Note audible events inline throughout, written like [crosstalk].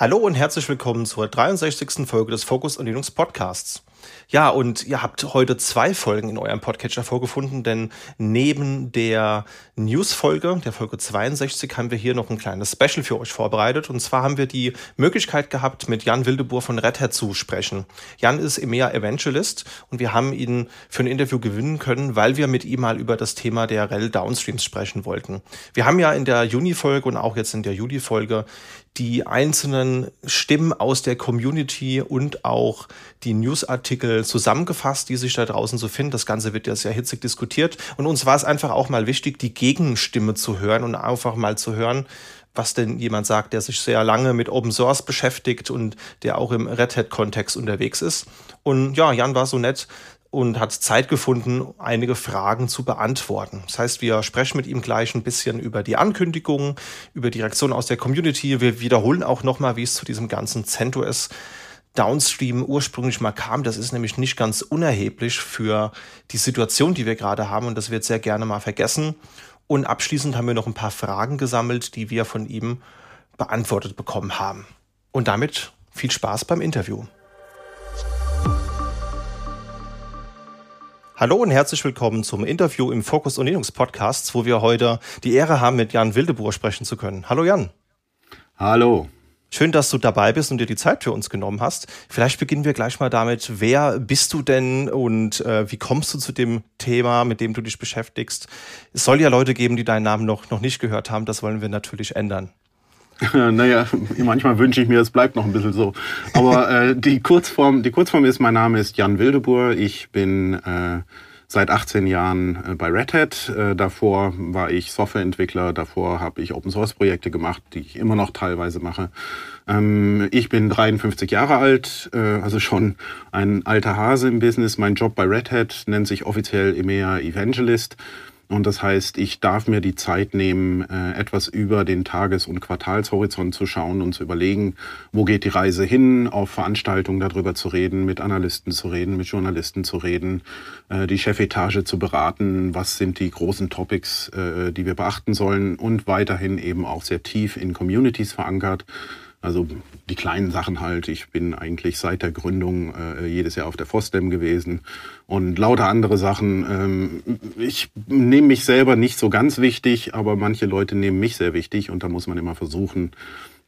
Hallo und herzlich willkommen zur 63. Folge des Focus on Linux Podcasts. Ja, und ihr habt heute zwei Folgen in eurem Podcatcher vorgefunden, denn neben der News-Folge, der Folge 62, haben wir hier noch ein kleines Special für euch vorbereitet. Und zwar haben wir die Möglichkeit gehabt, mit Jan Wildebohr von Red Hat zu sprechen. Jan ist EMEA Evangelist und wir haben ihn für ein Interview gewinnen können, weil wir mit ihm mal über das Thema der REL Downstreams sprechen wollten. Wir haben ja in der Juni-Folge und auch jetzt in der Juli-Folge die einzelnen Stimmen aus der Community und auch die Newsartikel zusammengefasst, die sich da draußen so finden. Das Ganze wird ja sehr hitzig diskutiert. Und uns war es einfach auch mal wichtig, die Gegenstimme zu hören und einfach mal zu hören, was denn jemand sagt, der sich sehr lange mit Open Source beschäftigt und der auch im Red Hat-Kontext unterwegs ist. Und ja, Jan war so nett, und hat Zeit gefunden, einige Fragen zu beantworten. Das heißt, wir sprechen mit ihm gleich ein bisschen über die Ankündigungen, über die Reaktion aus der Community. Wir wiederholen auch nochmal, wie es zu diesem ganzen CentOS Downstream ursprünglich mal kam. Das ist nämlich nicht ganz unerheblich für die Situation, die wir gerade haben und das wird sehr gerne mal vergessen. Und abschließend haben wir noch ein paar Fragen gesammelt, die wir von ihm beantwortet bekommen haben. Und damit viel Spaß beim Interview. Hallo und herzlich willkommen zum Interview im Fokus und Linux Podcast, wo wir heute die Ehre haben, mit Jan Wildebohr sprechen zu können. Hallo Jan. Hallo. Schön, dass du dabei bist und dir die Zeit für uns genommen hast. Vielleicht beginnen wir gleich mal damit. Wer bist du denn und äh, wie kommst du zu dem Thema, mit dem du dich beschäftigst? Es soll ja Leute geben, die deinen Namen noch, noch nicht gehört haben. Das wollen wir natürlich ändern. [laughs] naja, manchmal wünsche ich mir, es bleibt noch ein bisschen so. Aber äh, die, Kurzform, die Kurzform ist, mein Name ist Jan Wildeboer. Ich bin äh, seit 18 Jahren äh, bei Red Hat. Äh, davor war ich Softwareentwickler, davor habe ich Open-Source-Projekte gemacht, die ich immer noch teilweise mache. Ähm, ich bin 53 Jahre alt, äh, also schon ein alter Hase im Business. Mein Job bei Red Hat nennt sich offiziell EMEA Evangelist. Und das heißt, ich darf mir die Zeit nehmen, äh, etwas über den Tages- und Quartalshorizont zu schauen und zu überlegen, wo geht die Reise hin, auf Veranstaltungen darüber zu reden, mit Analysten zu reden, mit Journalisten zu reden, äh, die Chefetage zu beraten, was sind die großen Topics, äh, die wir beachten sollen und weiterhin eben auch sehr tief in Communities verankert also die kleinen Sachen halt. Ich bin eigentlich seit der Gründung äh, jedes Jahr auf der FOSDEM gewesen und lauter andere Sachen. Ähm, ich nehme mich selber nicht so ganz wichtig, aber manche Leute nehmen mich sehr wichtig und da muss man immer versuchen,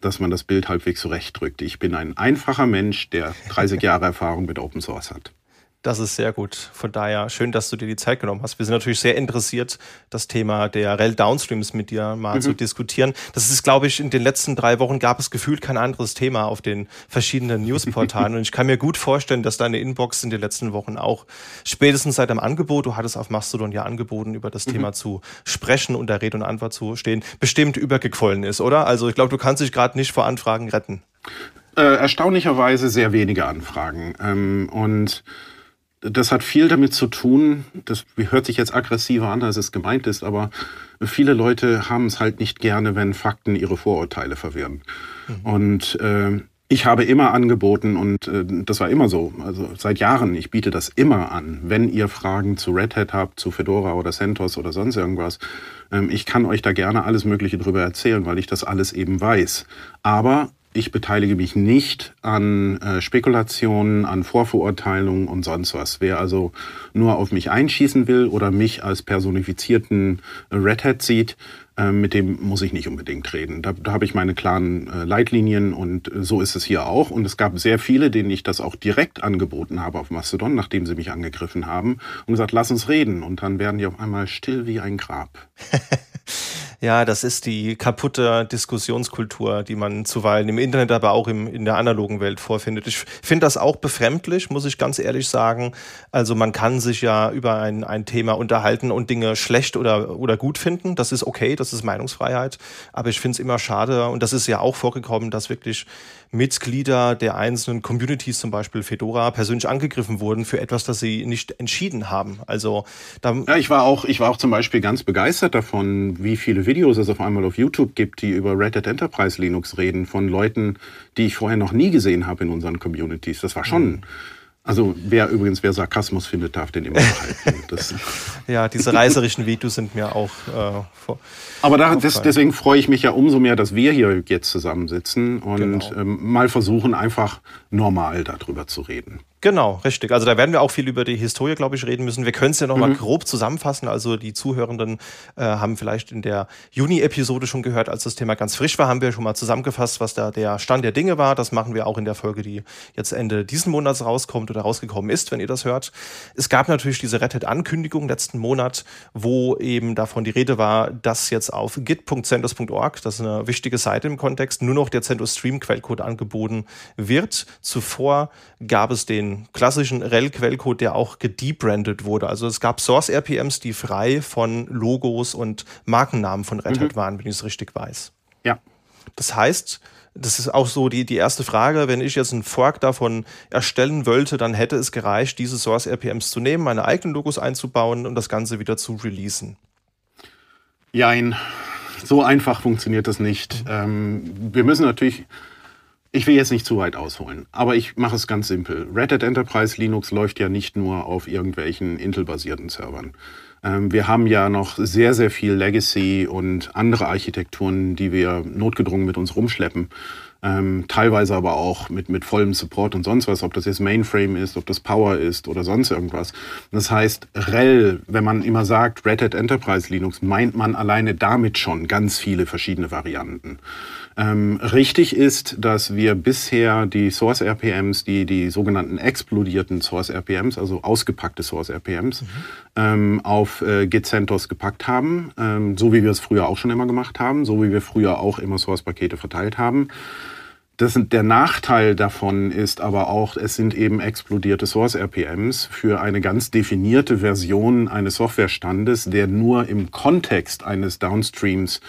dass man das Bild halbwegs zurechtdrückt. Ich bin ein einfacher Mensch, der 30 [laughs] Jahre Erfahrung mit Open Source hat. Das ist sehr gut. Von daher schön, dass du dir die Zeit genommen hast. Wir sind natürlich sehr interessiert, das Thema der REL Downstreams mit dir mal mhm. zu diskutieren. Das ist, glaube ich, in den letzten drei Wochen gab es gefühlt kein anderes Thema auf den verschiedenen Newsportalen. [laughs] Und ich kann mir gut vorstellen, dass deine Inbox in den letzten Wochen auch spätestens seit dem Angebot, du hattest auf Mastodon ja angeboten, über das mhm. Thema zu sprechen und der Rede und Antwort zu stehen, bestimmt übergequollen ist, oder? Also ich glaube, du kannst dich gerade nicht vor Anfragen retten. Äh, erstaunlicherweise sehr wenige Anfragen. Ähm, und das hat viel damit zu tun, das hört sich jetzt aggressiver an, als es gemeint ist, aber viele Leute haben es halt nicht gerne, wenn Fakten ihre Vorurteile verwirren. Mhm. Und äh, ich habe immer angeboten, und äh, das war immer so, also seit Jahren, ich biete das immer an, wenn ihr Fragen zu Red Hat habt, zu Fedora oder CentOS oder sonst irgendwas, ähm, ich kann euch da gerne alles Mögliche drüber erzählen, weil ich das alles eben weiß. Aber ich beteilige mich nicht an äh, Spekulationen, an Vorverurteilungen und sonst was. Wer also nur auf mich einschießen will oder mich als personifizierten Red Hat sieht, äh, mit dem muss ich nicht unbedingt reden. Da, da habe ich meine klaren äh, Leitlinien und äh, so ist es hier auch. Und es gab sehr viele, denen ich das auch direkt angeboten habe auf Mastodon, nachdem sie mich angegriffen haben und gesagt, lass uns reden. Und dann werden die auf einmal still wie ein Grab. [laughs] Ja, das ist die kaputte Diskussionskultur, die man zuweilen im Internet, aber auch im, in der analogen Welt vorfindet. Ich finde das auch befremdlich, muss ich ganz ehrlich sagen. Also man kann sich ja über ein, ein Thema unterhalten und Dinge schlecht oder, oder gut finden. Das ist okay, das ist Meinungsfreiheit. Aber ich finde es immer schade, und das ist ja auch vorgekommen, dass wirklich Mitglieder der einzelnen Communities, zum Beispiel Fedora, persönlich angegriffen wurden für etwas, das sie nicht entschieden haben. Also da ja, ich war auch, ich war auch zum Beispiel ganz begeistert davon, wie viele Videos es auf einmal auf YouTube gibt, die über Red Hat Enterprise Linux reden, von Leuten, die ich vorher noch nie gesehen habe in unseren Communities. Das war schon. Mhm Also wer übrigens, wer Sarkasmus findet, darf den immer behalten. [laughs] ja, diese reiserischen Videos sind mir auch äh, vor. Aber da, das, deswegen freue ich mich ja umso mehr, dass wir hier jetzt zusammensitzen und genau. ähm, mal versuchen, einfach normal darüber zu reden. Genau, richtig. Also da werden wir auch viel über die Historie, glaube ich, reden müssen. Wir können es ja nochmal mhm. grob zusammenfassen. Also die Zuhörenden äh, haben vielleicht in der Juni-Episode schon gehört, als das Thema ganz frisch war, haben wir schon mal zusammengefasst, was da der Stand der Dinge war. Das machen wir auch in der Folge, die jetzt Ende diesen Monats rauskommt oder rausgekommen ist, wenn ihr das hört. Es gab natürlich diese Rettet-Ankündigung letzten Monat, wo eben davon die Rede war, dass jetzt auf git.centos.org, das ist eine wichtige Seite im Kontext, nur noch der CentOS Stream Quellcode angeboten wird. Zuvor gab es den klassischen RHEL-Quellcode, der auch gedebrandet wurde. Also es gab Source-RPMs, die frei von Logos und Markennamen von Red Hat mhm. waren, wenn ich es richtig weiß. Ja. Das heißt, das ist auch so die, die erste Frage. Wenn ich jetzt einen Fork davon erstellen wollte, dann hätte es gereicht, diese Source RPMs zu nehmen, meine eigenen Logos einzubauen und das Ganze wieder zu releasen. Jein, so einfach funktioniert das nicht. Mhm. Ähm, wir müssen natürlich ich will jetzt nicht zu weit ausholen, aber ich mache es ganz simpel. Red Hat Enterprise Linux läuft ja nicht nur auf irgendwelchen Intel-basierten Servern. Ähm, wir haben ja noch sehr, sehr viel Legacy und andere Architekturen, die wir notgedrungen mit uns rumschleppen. Ähm, teilweise aber auch mit, mit vollem Support und sonst was, ob das jetzt Mainframe ist, ob das Power ist oder sonst irgendwas. Das heißt, RHEL, wenn man immer sagt Red Hat Enterprise Linux, meint man alleine damit schon ganz viele verschiedene Varianten. Ähm, richtig ist, dass wir bisher die Source RPMs, die, die sogenannten explodierten Source RPMs, also ausgepackte Source RPMs, mhm. ähm, auf äh, Git CentOS gepackt haben, ähm, so wie wir es früher auch schon immer gemacht haben, so wie wir früher auch immer Source-Pakete verteilt haben. Das, der Nachteil davon ist aber auch, es sind eben explodierte Source-RPMs für eine ganz definierte Version eines Softwarestandes, der nur im Kontext eines Downstreams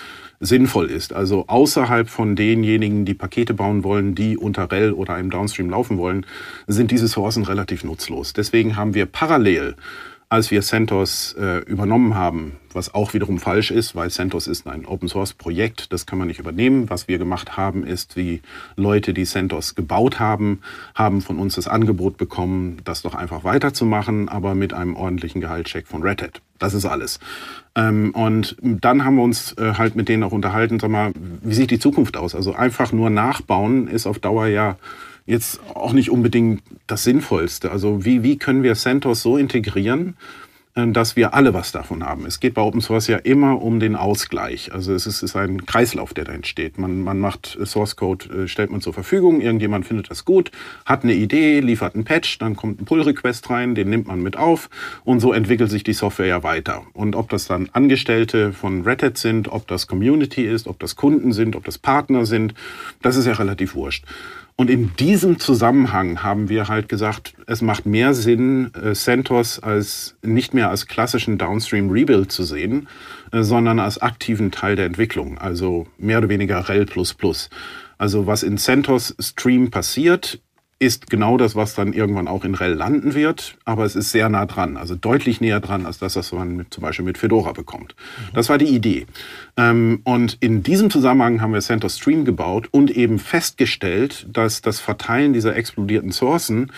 sinnvoll ist. Also außerhalb von denjenigen, die Pakete bauen wollen, die unter REL oder einem Downstream laufen wollen, sind diese Sourcen relativ nutzlos. Deswegen haben wir parallel als wir CentOS äh, übernommen haben, was auch wiederum falsch ist, weil CentOS ist ein Open-Source-Projekt, das kann man nicht übernehmen. Was wir gemacht haben, ist, wie Leute, die CentOS gebaut haben, haben von uns das Angebot bekommen, das doch einfach weiterzumachen, aber mit einem ordentlichen Gehaltscheck von Red Hat. Das ist alles. Ähm, und dann haben wir uns äh, halt mit denen auch unterhalten, sag mal, wie sieht die Zukunft aus? Also einfach nur nachbauen ist auf Dauer ja jetzt auch nicht unbedingt das Sinnvollste. Also wie, wie können wir CentOS so integrieren, dass wir alle was davon haben. Es geht bei Open Source ja immer um den Ausgleich. Also es ist, ist ein Kreislauf, der da entsteht. Man, man macht Source Code, äh, stellt man zur Verfügung, irgendjemand findet das gut, hat eine Idee, liefert einen Patch, dann kommt ein Pull-Request rein, den nimmt man mit auf und so entwickelt sich die Software ja weiter. Und ob das dann Angestellte von Red Hat sind, ob das Community ist, ob das Kunden sind, ob das Partner sind, das ist ja relativ wurscht. Und in diesem Zusammenhang haben wir halt gesagt, es macht mehr Sinn, äh, CentOS als nicht mehr als klassischen Downstream Rebuild zu sehen, äh, sondern als aktiven Teil der Entwicklung, also mehr oder weniger REL++. Also was in CentOS Stream passiert, ist genau das, was dann irgendwann auch in RHEL landen wird, aber es ist sehr nah dran, also deutlich näher dran als das, was man mit, zum Beispiel mit Fedora bekommt. Mhm. Das war die Idee. Ähm, und in diesem Zusammenhang haben wir Center Stream gebaut und eben festgestellt, dass das Verteilen dieser explodierten Sourcen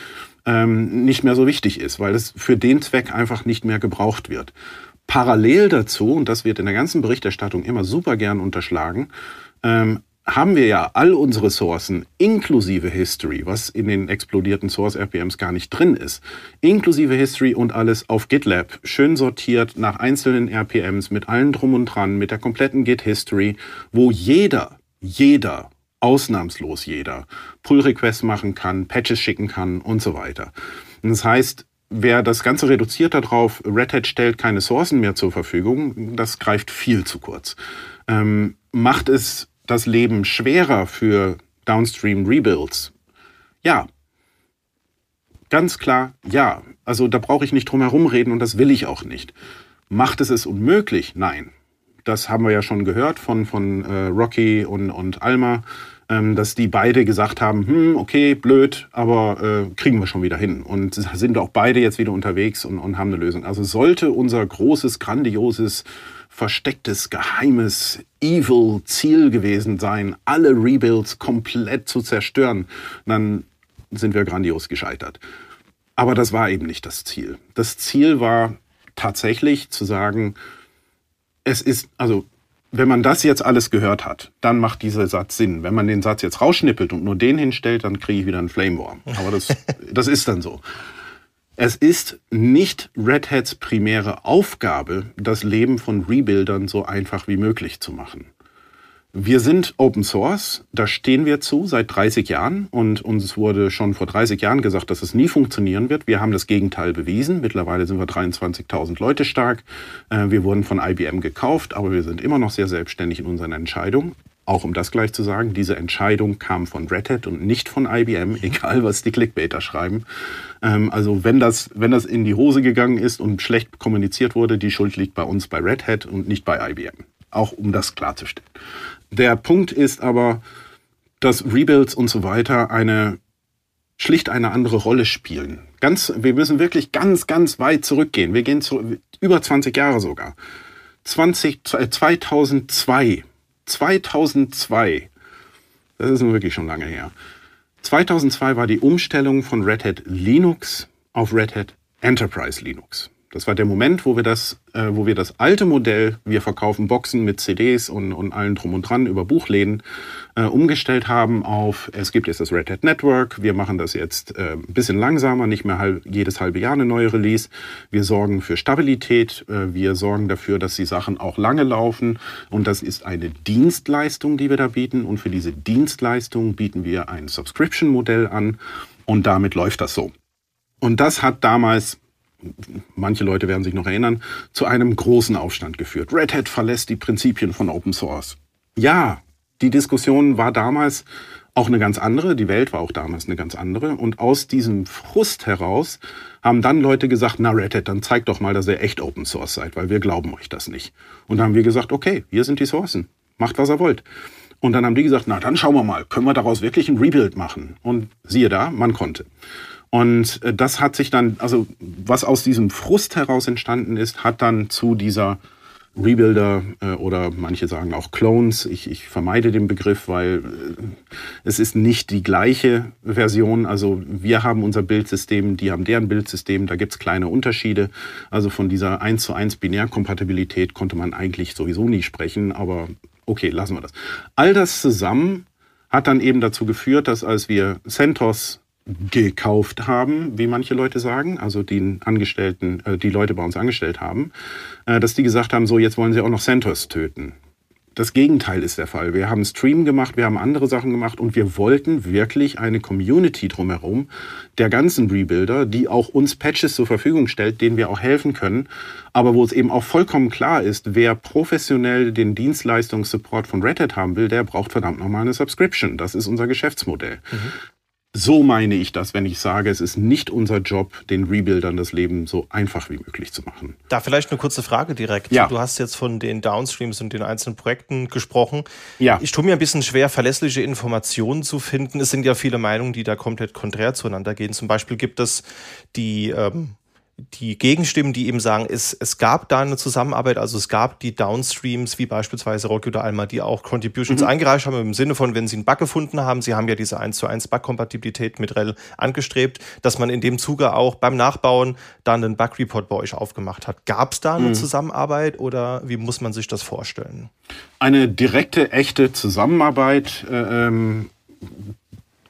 ähm, nicht mehr so wichtig ist, weil es für den Zweck einfach nicht mehr gebraucht wird. Parallel dazu, und das wird in der ganzen Berichterstattung immer super gern unterschlagen, ähm, haben wir ja all unsere Sourcen inklusive History, was in den explodierten Source RPMs gar nicht drin ist, inklusive History und alles auf GitLab, schön sortiert nach einzelnen RPMs mit allen drum und dran, mit der kompletten Git History, wo jeder, jeder, ausnahmslos jeder, Pull Requests machen kann, Patches schicken kann und so weiter. Das heißt, wer das Ganze reduziert darauf, Red Hat stellt keine Sourcen mehr zur Verfügung, das greift viel zu kurz. Ähm, macht es das Leben schwerer für Downstream Rebuilds? Ja. Ganz klar, ja. Also da brauche ich nicht drum herum reden und das will ich auch nicht. Macht es es unmöglich? Nein. Das haben wir ja schon gehört von, von äh, Rocky und, und Alma, ähm, dass die beide gesagt haben, hm, okay, blöd, aber äh, kriegen wir schon wieder hin. Und sind auch beide jetzt wieder unterwegs und, und haben eine Lösung. Also sollte unser großes, grandioses verstecktes, geheimes, evil Ziel gewesen sein, alle Rebuilds komplett zu zerstören, dann sind wir grandios gescheitert. Aber das war eben nicht das Ziel. Das Ziel war tatsächlich zu sagen, es ist, also wenn man das jetzt alles gehört hat, dann macht dieser Satz Sinn. Wenn man den Satz jetzt rausschnippelt und nur den hinstellt, dann kriege ich wieder einen Flame War. Aber das, [laughs] das ist dann so. Es ist nicht Red Hats primäre Aufgabe, das Leben von Rebuildern so einfach wie möglich zu machen. Wir sind Open Source, da stehen wir zu seit 30 Jahren und uns wurde schon vor 30 Jahren gesagt, dass es nie funktionieren wird. Wir haben das Gegenteil bewiesen. Mittlerweile sind wir 23.000 Leute stark. Äh, wir wurden von IBM gekauft, aber wir sind immer noch sehr selbstständig in unseren Entscheidungen. Auch um das gleich zu sagen, diese Entscheidung kam von Red Hat und nicht von IBM, [laughs] egal was die Clickbaiter schreiben. Ähm, also wenn das, wenn das in die Hose gegangen ist und schlecht kommuniziert wurde, die Schuld liegt bei uns bei Red Hat und nicht bei IBM. Auch um das klarzustellen. Der Punkt ist aber, dass Rebuilds und so weiter eine schlicht eine andere Rolle spielen. Ganz, wir müssen wirklich ganz, ganz weit zurückgehen. Wir gehen zu über 20 Jahre sogar. 20, 2002. 2002. Das ist nun wirklich schon lange her. 2002 war die Umstellung von Red Hat Linux auf Red Hat Enterprise Linux. Das war der Moment, wo wir das, äh, wo wir das alte Modell, wir verkaufen Boxen mit CDs und, und allen drum und dran über Buchläden, äh, umgestellt haben auf, es gibt jetzt das Red Hat Network, wir machen das jetzt äh, ein bisschen langsamer, nicht mehr halb, jedes halbe Jahr eine neue Release. Wir sorgen für Stabilität, äh, wir sorgen dafür, dass die Sachen auch lange laufen und das ist eine Dienstleistung, die wir da bieten und für diese Dienstleistung bieten wir ein Subscription-Modell an und damit läuft das so. Und das hat damals manche Leute werden sich noch erinnern, zu einem großen Aufstand geführt. Red Hat verlässt die Prinzipien von Open Source. Ja, die Diskussion war damals auch eine ganz andere, die Welt war auch damals eine ganz andere. Und aus diesem Frust heraus haben dann Leute gesagt, na Red Hat, dann zeigt doch mal, dass ihr echt Open Source seid, weil wir glauben euch das nicht. Und dann haben wir gesagt, okay, hier sind die Sourcen, macht was ihr wollt. Und dann haben die gesagt, na dann schauen wir mal, können wir daraus wirklich ein Rebuild machen? Und siehe da, man konnte. Und äh, das hat sich dann, also was aus diesem Frust heraus entstanden ist, hat dann zu dieser Rebuilder äh, oder manche sagen auch Clones. Ich, ich vermeide den Begriff, weil äh, es ist nicht die gleiche Version. Also wir haben unser Bildsystem, die haben deren Bildsystem, da gibt's kleine Unterschiede. Also von dieser 1 zu 1 Binärkompatibilität konnte man eigentlich sowieso nie sprechen, aber okay, lassen wir das. All das zusammen hat dann eben dazu geführt, dass als wir CentOS gekauft haben, wie manche Leute sagen, also die Angestellten, äh, die Leute bei uns angestellt haben, äh, dass die gesagt haben, so jetzt wollen sie auch noch CentOS töten. Das Gegenteil ist der Fall. Wir haben Stream gemacht, wir haben andere Sachen gemacht und wir wollten wirklich eine Community drumherum der ganzen Rebuilder, die auch uns Patches zur Verfügung stellt, denen wir auch helfen können, aber wo es eben auch vollkommen klar ist, wer professionell den Dienstleistungssupport von Red Hat haben will, der braucht verdammt nochmal eine Subscription. Das ist unser Geschäftsmodell. Mhm. So meine ich das, wenn ich sage, es ist nicht unser Job, den Rebuildern das Leben so einfach wie möglich zu machen. Da vielleicht eine kurze Frage direkt. Ja. Du hast jetzt von den Downstreams und den einzelnen Projekten gesprochen. Ja. Ich tue mir ein bisschen schwer, verlässliche Informationen zu finden. Es sind ja viele Meinungen, die da komplett konträr zueinander gehen. Zum Beispiel gibt es die ähm, die Gegenstimmen, die eben sagen, es, es gab da eine Zusammenarbeit, also es gab die Downstreams, wie beispielsweise Rocky oder Alma, die auch Contributions mhm. eingereicht haben, im Sinne von, wenn sie einen Bug gefunden haben, sie haben ja diese 1 zu 1 Bug-Kompatibilität mit REL angestrebt, dass man in dem Zuge auch beim Nachbauen dann einen Bug-Report bei euch aufgemacht hat. Gab es da eine mhm. Zusammenarbeit oder wie muss man sich das vorstellen? Eine direkte, echte Zusammenarbeit äh, ähm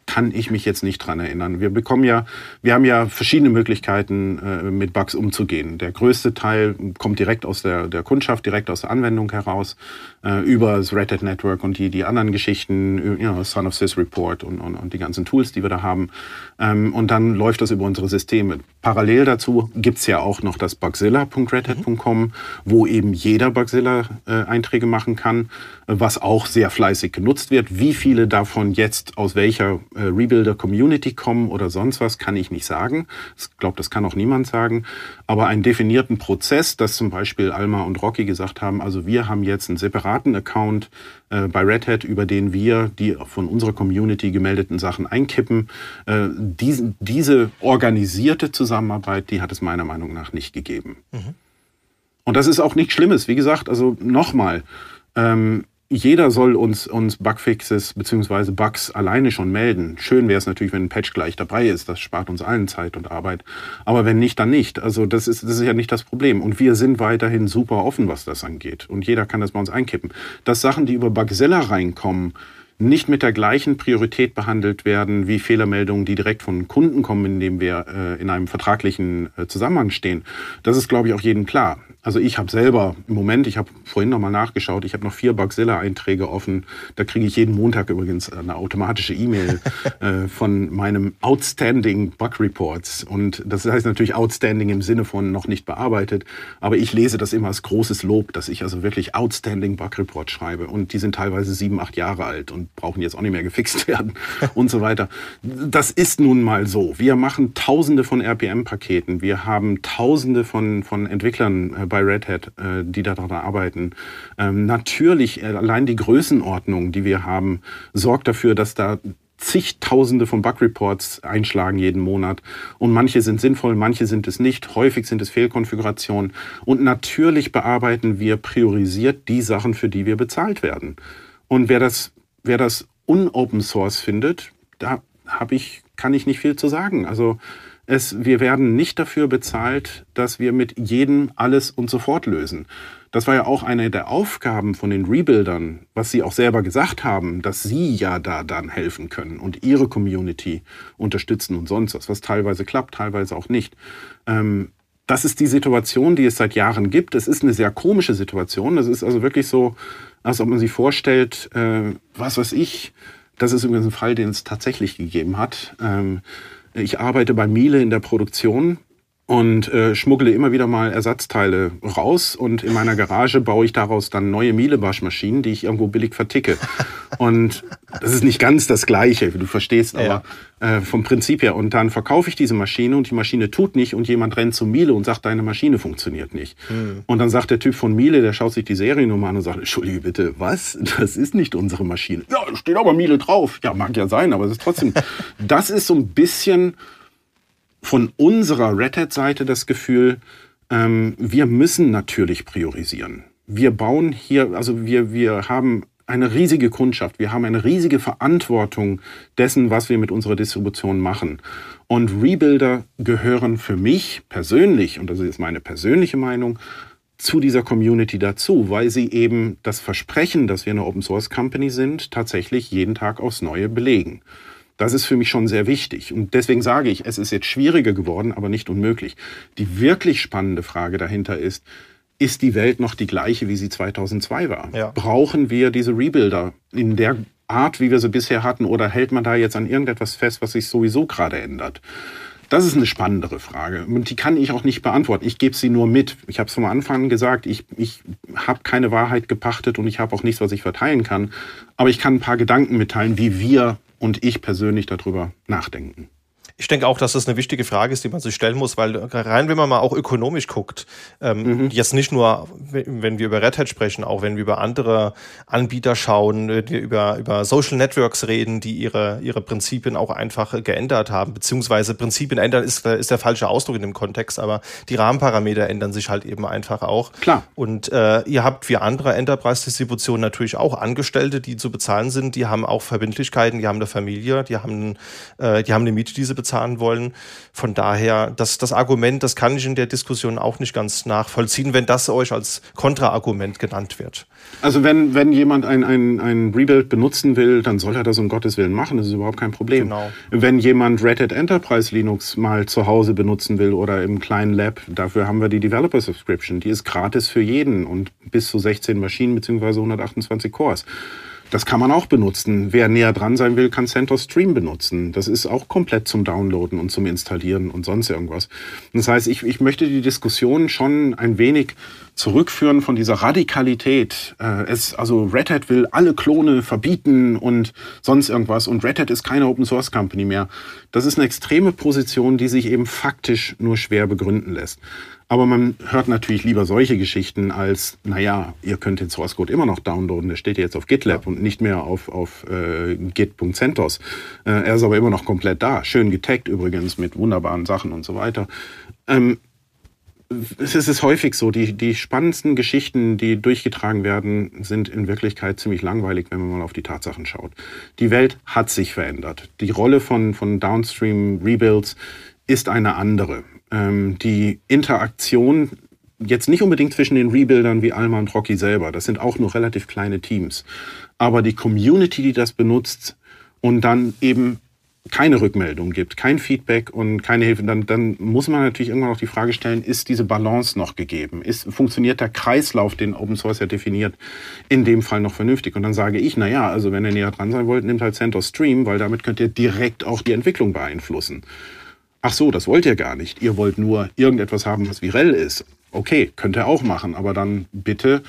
kann ich mich jetzt nicht dran erinnern. Wir bekommen ja, wir haben ja verschiedene Möglichkeiten, äh, mit Bugs umzugehen. Der größte Teil kommt direkt aus der, der Kundschaft, direkt aus der Anwendung heraus, äh, über das Red Hat Network und die, die anderen Geschichten, you know, Son of Sys Report und, und, und die ganzen Tools, die wir da haben. Ähm, und dann läuft das über unsere Systeme. Parallel dazu gibt's ja auch noch das bugzilla.redhat.com, wo eben jeder Bugzilla-Einträge äh, machen kann, was auch sehr fleißig genutzt wird. Wie viele davon jetzt aus welcher äh, Rebuilder-Community kommen oder sonst was, kann ich nicht sagen. Ich glaube, das kann auch niemand sagen. Aber einen definierten Prozess, dass zum Beispiel Alma und Rocky gesagt haben, also wir haben jetzt einen separaten Account äh, bei Red Hat, über den wir die von unserer Community gemeldeten Sachen einkippen. Äh, diese, diese organisierte Zusammenarbeit, die hat es meiner Meinung nach nicht gegeben. Mhm. Und das ist auch nichts Schlimmes. Wie gesagt, also nochmal, ähm, jeder soll uns, uns Bugfixes bzw. Bugs alleine schon melden. Schön wäre es natürlich, wenn ein Patch gleich dabei ist. Das spart uns allen Zeit und Arbeit. Aber wenn nicht, dann nicht. Also das ist, das ist ja nicht das Problem. Und wir sind weiterhin super offen, was das angeht. Und jeder kann das bei uns einkippen. Dass Sachen, die über Bugzilla reinkommen, nicht mit der gleichen Priorität behandelt werden wie Fehlermeldungen, die direkt von Kunden kommen, indem wir äh, in einem vertraglichen äh, Zusammenhang stehen. Das ist, glaube ich, auch jedem klar. Also ich habe selber im Moment, ich habe vorhin nochmal nachgeschaut, ich habe noch vier Bugzilla-Einträge offen. Da kriege ich jeden Montag übrigens eine automatische E-Mail [laughs] äh, von meinem Outstanding Bug Reports. Und das heißt natürlich Outstanding im Sinne von noch nicht bearbeitet. Aber ich lese das immer als großes Lob, dass ich also wirklich Outstanding Bug Reports schreibe. Und die sind teilweise sieben, acht Jahre alt und brauchen jetzt auch nicht mehr gefixt [laughs] werden und so weiter. Das ist nun mal so. Wir machen tausende von RPM-Paketen. Wir haben tausende von, von Entwicklern äh, bei Red Hat, äh, die daran arbeiten. Ähm, natürlich, äh, allein die Größenordnung, die wir haben, sorgt dafür, dass da zigtausende von Bug-Reports einschlagen jeden Monat. Und manche sind sinnvoll, manche sind es nicht. Häufig sind es Fehlkonfigurationen. Und natürlich bearbeiten wir priorisiert die Sachen, für die wir bezahlt werden. Und wer das, wer das un-Open Source findet, da habe ich, kann ich nicht viel zu sagen. Also es, wir werden nicht dafür bezahlt, dass wir mit jedem alles und sofort lösen. Das war ja auch eine der Aufgaben von den Rebuildern, was sie auch selber gesagt haben, dass sie ja da dann helfen können und ihre Community unterstützen und sonst was, was teilweise klappt, teilweise auch nicht. Ähm, das ist die Situation, die es seit Jahren gibt. Es ist eine sehr komische Situation. Das ist also wirklich so, als ob man sich vorstellt, äh, was weiß ich, das ist übrigens ein Fall, den es tatsächlich gegeben hat. Ähm, ich arbeite bei Miele in der Produktion und äh, schmuggle immer wieder mal Ersatzteile raus und in meiner Garage baue ich daraus dann neue Miele-Waschmaschinen, die ich irgendwo billig verticke. [laughs] Und das ist nicht ganz das Gleiche, wie du verstehst, aber ja. äh, vom Prinzip her. Und dann verkaufe ich diese Maschine und die Maschine tut nicht und jemand rennt zu Miele und sagt, deine Maschine funktioniert nicht. Mhm. Und dann sagt der Typ von Miele, der schaut sich die Seriennummer an und sagt, Entschuldige bitte, was? Das ist nicht unsere Maschine. Ja, steht aber Miele drauf. Ja, mag ja sein, aber es ist trotzdem, [laughs] das ist so ein bisschen von unserer Red Hat-Seite das Gefühl, ähm, wir müssen natürlich priorisieren. Wir bauen hier, also wir, wir haben eine riesige Kundschaft, wir haben eine riesige Verantwortung dessen, was wir mit unserer Distribution machen. Und Rebuilder gehören für mich persönlich, und das ist meine persönliche Meinung, zu dieser Community dazu, weil sie eben das Versprechen, dass wir eine Open Source Company sind, tatsächlich jeden Tag aufs Neue belegen. Das ist für mich schon sehr wichtig. Und deswegen sage ich, es ist jetzt schwieriger geworden, aber nicht unmöglich. Die wirklich spannende Frage dahinter ist, ist die Welt noch die gleiche, wie sie 2002 war? Ja. Brauchen wir diese Rebuilder in der Art, wie wir sie bisher hatten, oder hält man da jetzt an irgendetwas fest, was sich sowieso gerade ändert? Das ist eine spannendere Frage und die kann ich auch nicht beantworten. Ich gebe sie nur mit. Ich habe es vom Anfang gesagt, ich, ich habe keine Wahrheit gepachtet und ich habe auch nichts, was ich verteilen kann. Aber ich kann ein paar Gedanken mitteilen, wie wir und ich persönlich darüber nachdenken. Ich denke auch, dass das eine wichtige Frage ist, die man sich stellen muss, weil rein, wenn man mal auch ökonomisch guckt, ähm, mhm. jetzt nicht nur, wenn wir über Red Hat sprechen, auch wenn wir über andere Anbieter schauen, äh, über, über Social Networks reden, die ihre, ihre Prinzipien auch einfach geändert haben, beziehungsweise Prinzipien ändern ist, ist der falsche Ausdruck in dem Kontext, aber die Rahmenparameter ändern sich halt eben einfach auch. Klar. Und äh, ihr habt wie andere Enterprise-Distributionen natürlich auch Angestellte, die zu bezahlen sind, die haben auch Verbindlichkeiten, die haben eine Familie, die haben, äh, die haben eine Miete, die sie bezahlen bezahlen wollen. Von daher, das, das Argument, das kann ich in der Diskussion auch nicht ganz nachvollziehen, wenn das euch als Kontraargument genannt wird. Also wenn, wenn jemand ein, ein, ein Rebuild benutzen will, dann soll er das um Gottes Willen machen. Das ist überhaupt kein Problem. Genau. Wenn jemand Red Hat Enterprise Linux mal zu Hause benutzen will oder im kleinen Lab, dafür haben wir die Developer Subscription. Die ist gratis für jeden und bis zu 16 Maschinen bzw. 128 Cores. Das kann man auch benutzen. Wer näher dran sein will, kann CentOS Stream benutzen. Das ist auch komplett zum Downloaden und zum Installieren und sonst irgendwas. Das heißt, ich, ich möchte die Diskussion schon ein wenig zurückführen von dieser Radikalität. Äh, es, also Red Hat will alle Klone verbieten und sonst irgendwas und Red Hat ist keine Open Source Company mehr. Das ist eine extreme Position, die sich eben faktisch nur schwer begründen lässt. Aber man hört natürlich lieber solche Geschichten als, naja, ihr könnt den Source Code immer noch downloaden, der steht jetzt auf GitLab und nicht mehr auf, auf äh, git.centos. Äh, er ist aber immer noch komplett da. Schön getaggt übrigens mit wunderbaren Sachen und so weiter. Ähm, es ist häufig so, die, die spannendsten Geschichten, die durchgetragen werden, sind in Wirklichkeit ziemlich langweilig, wenn man mal auf die Tatsachen schaut. Die Welt hat sich verändert. Die Rolle von, von Downstream Rebuilds ist eine andere. Ähm, die Interaktion jetzt nicht unbedingt zwischen den Rebuildern wie Alma und Rocky selber, das sind auch nur relativ kleine Teams, aber die Community, die das benutzt und dann eben keine Rückmeldung gibt, kein Feedback und keine Hilfe, dann, dann muss man natürlich irgendwann auch die Frage stellen, ist diese Balance noch gegeben? Ist, funktioniert der Kreislauf, den Open Source ja definiert, in dem Fall noch vernünftig? Und dann sage ich, na ja, also wenn ihr näher dran sein wollt, nehmt halt CentOS Stream, weil damit könnt ihr direkt auch die Entwicklung beeinflussen. Ach so, das wollt ihr gar nicht. Ihr wollt nur irgendetwas haben, was virell ist. Okay, könnt ihr auch machen, aber dann bitte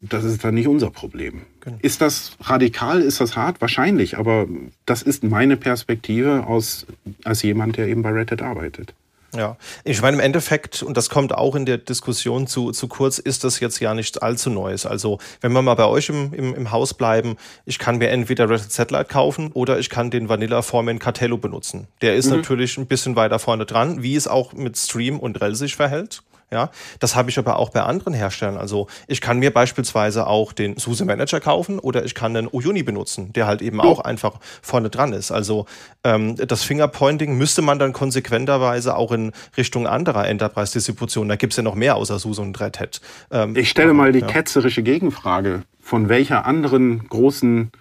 das ist dann nicht unser Problem. Genau. Ist das radikal, ist das hart? Wahrscheinlich, aber das ist meine Perspektive aus, als jemand, der eben bei Red Hat arbeitet. Ja, ich meine, im Endeffekt, und das kommt auch in der Diskussion zu, zu kurz, ist das jetzt ja nichts allzu Neues. Also, wenn wir mal bei euch im, im, im Haus bleiben, ich kann mir entweder Red Satellite kaufen oder ich kann den Vanilla Foreman Cartello benutzen. Der ist mhm. natürlich ein bisschen weiter vorne dran, wie es auch mit Stream und RHEL sich verhält. Ja, das habe ich aber auch bei anderen Herstellern. Also ich kann mir beispielsweise auch den SUSE Manager kaufen oder ich kann den Uyuni benutzen, der halt eben auch einfach vorne dran ist. Also ähm, das Fingerpointing müsste man dann konsequenterweise auch in Richtung anderer Enterprise-Distributionen. Da gibt es ja noch mehr außer SUSE und Red Hat. Ähm, ich stelle mal die ja. ketzerische Gegenfrage. Von welcher anderen großen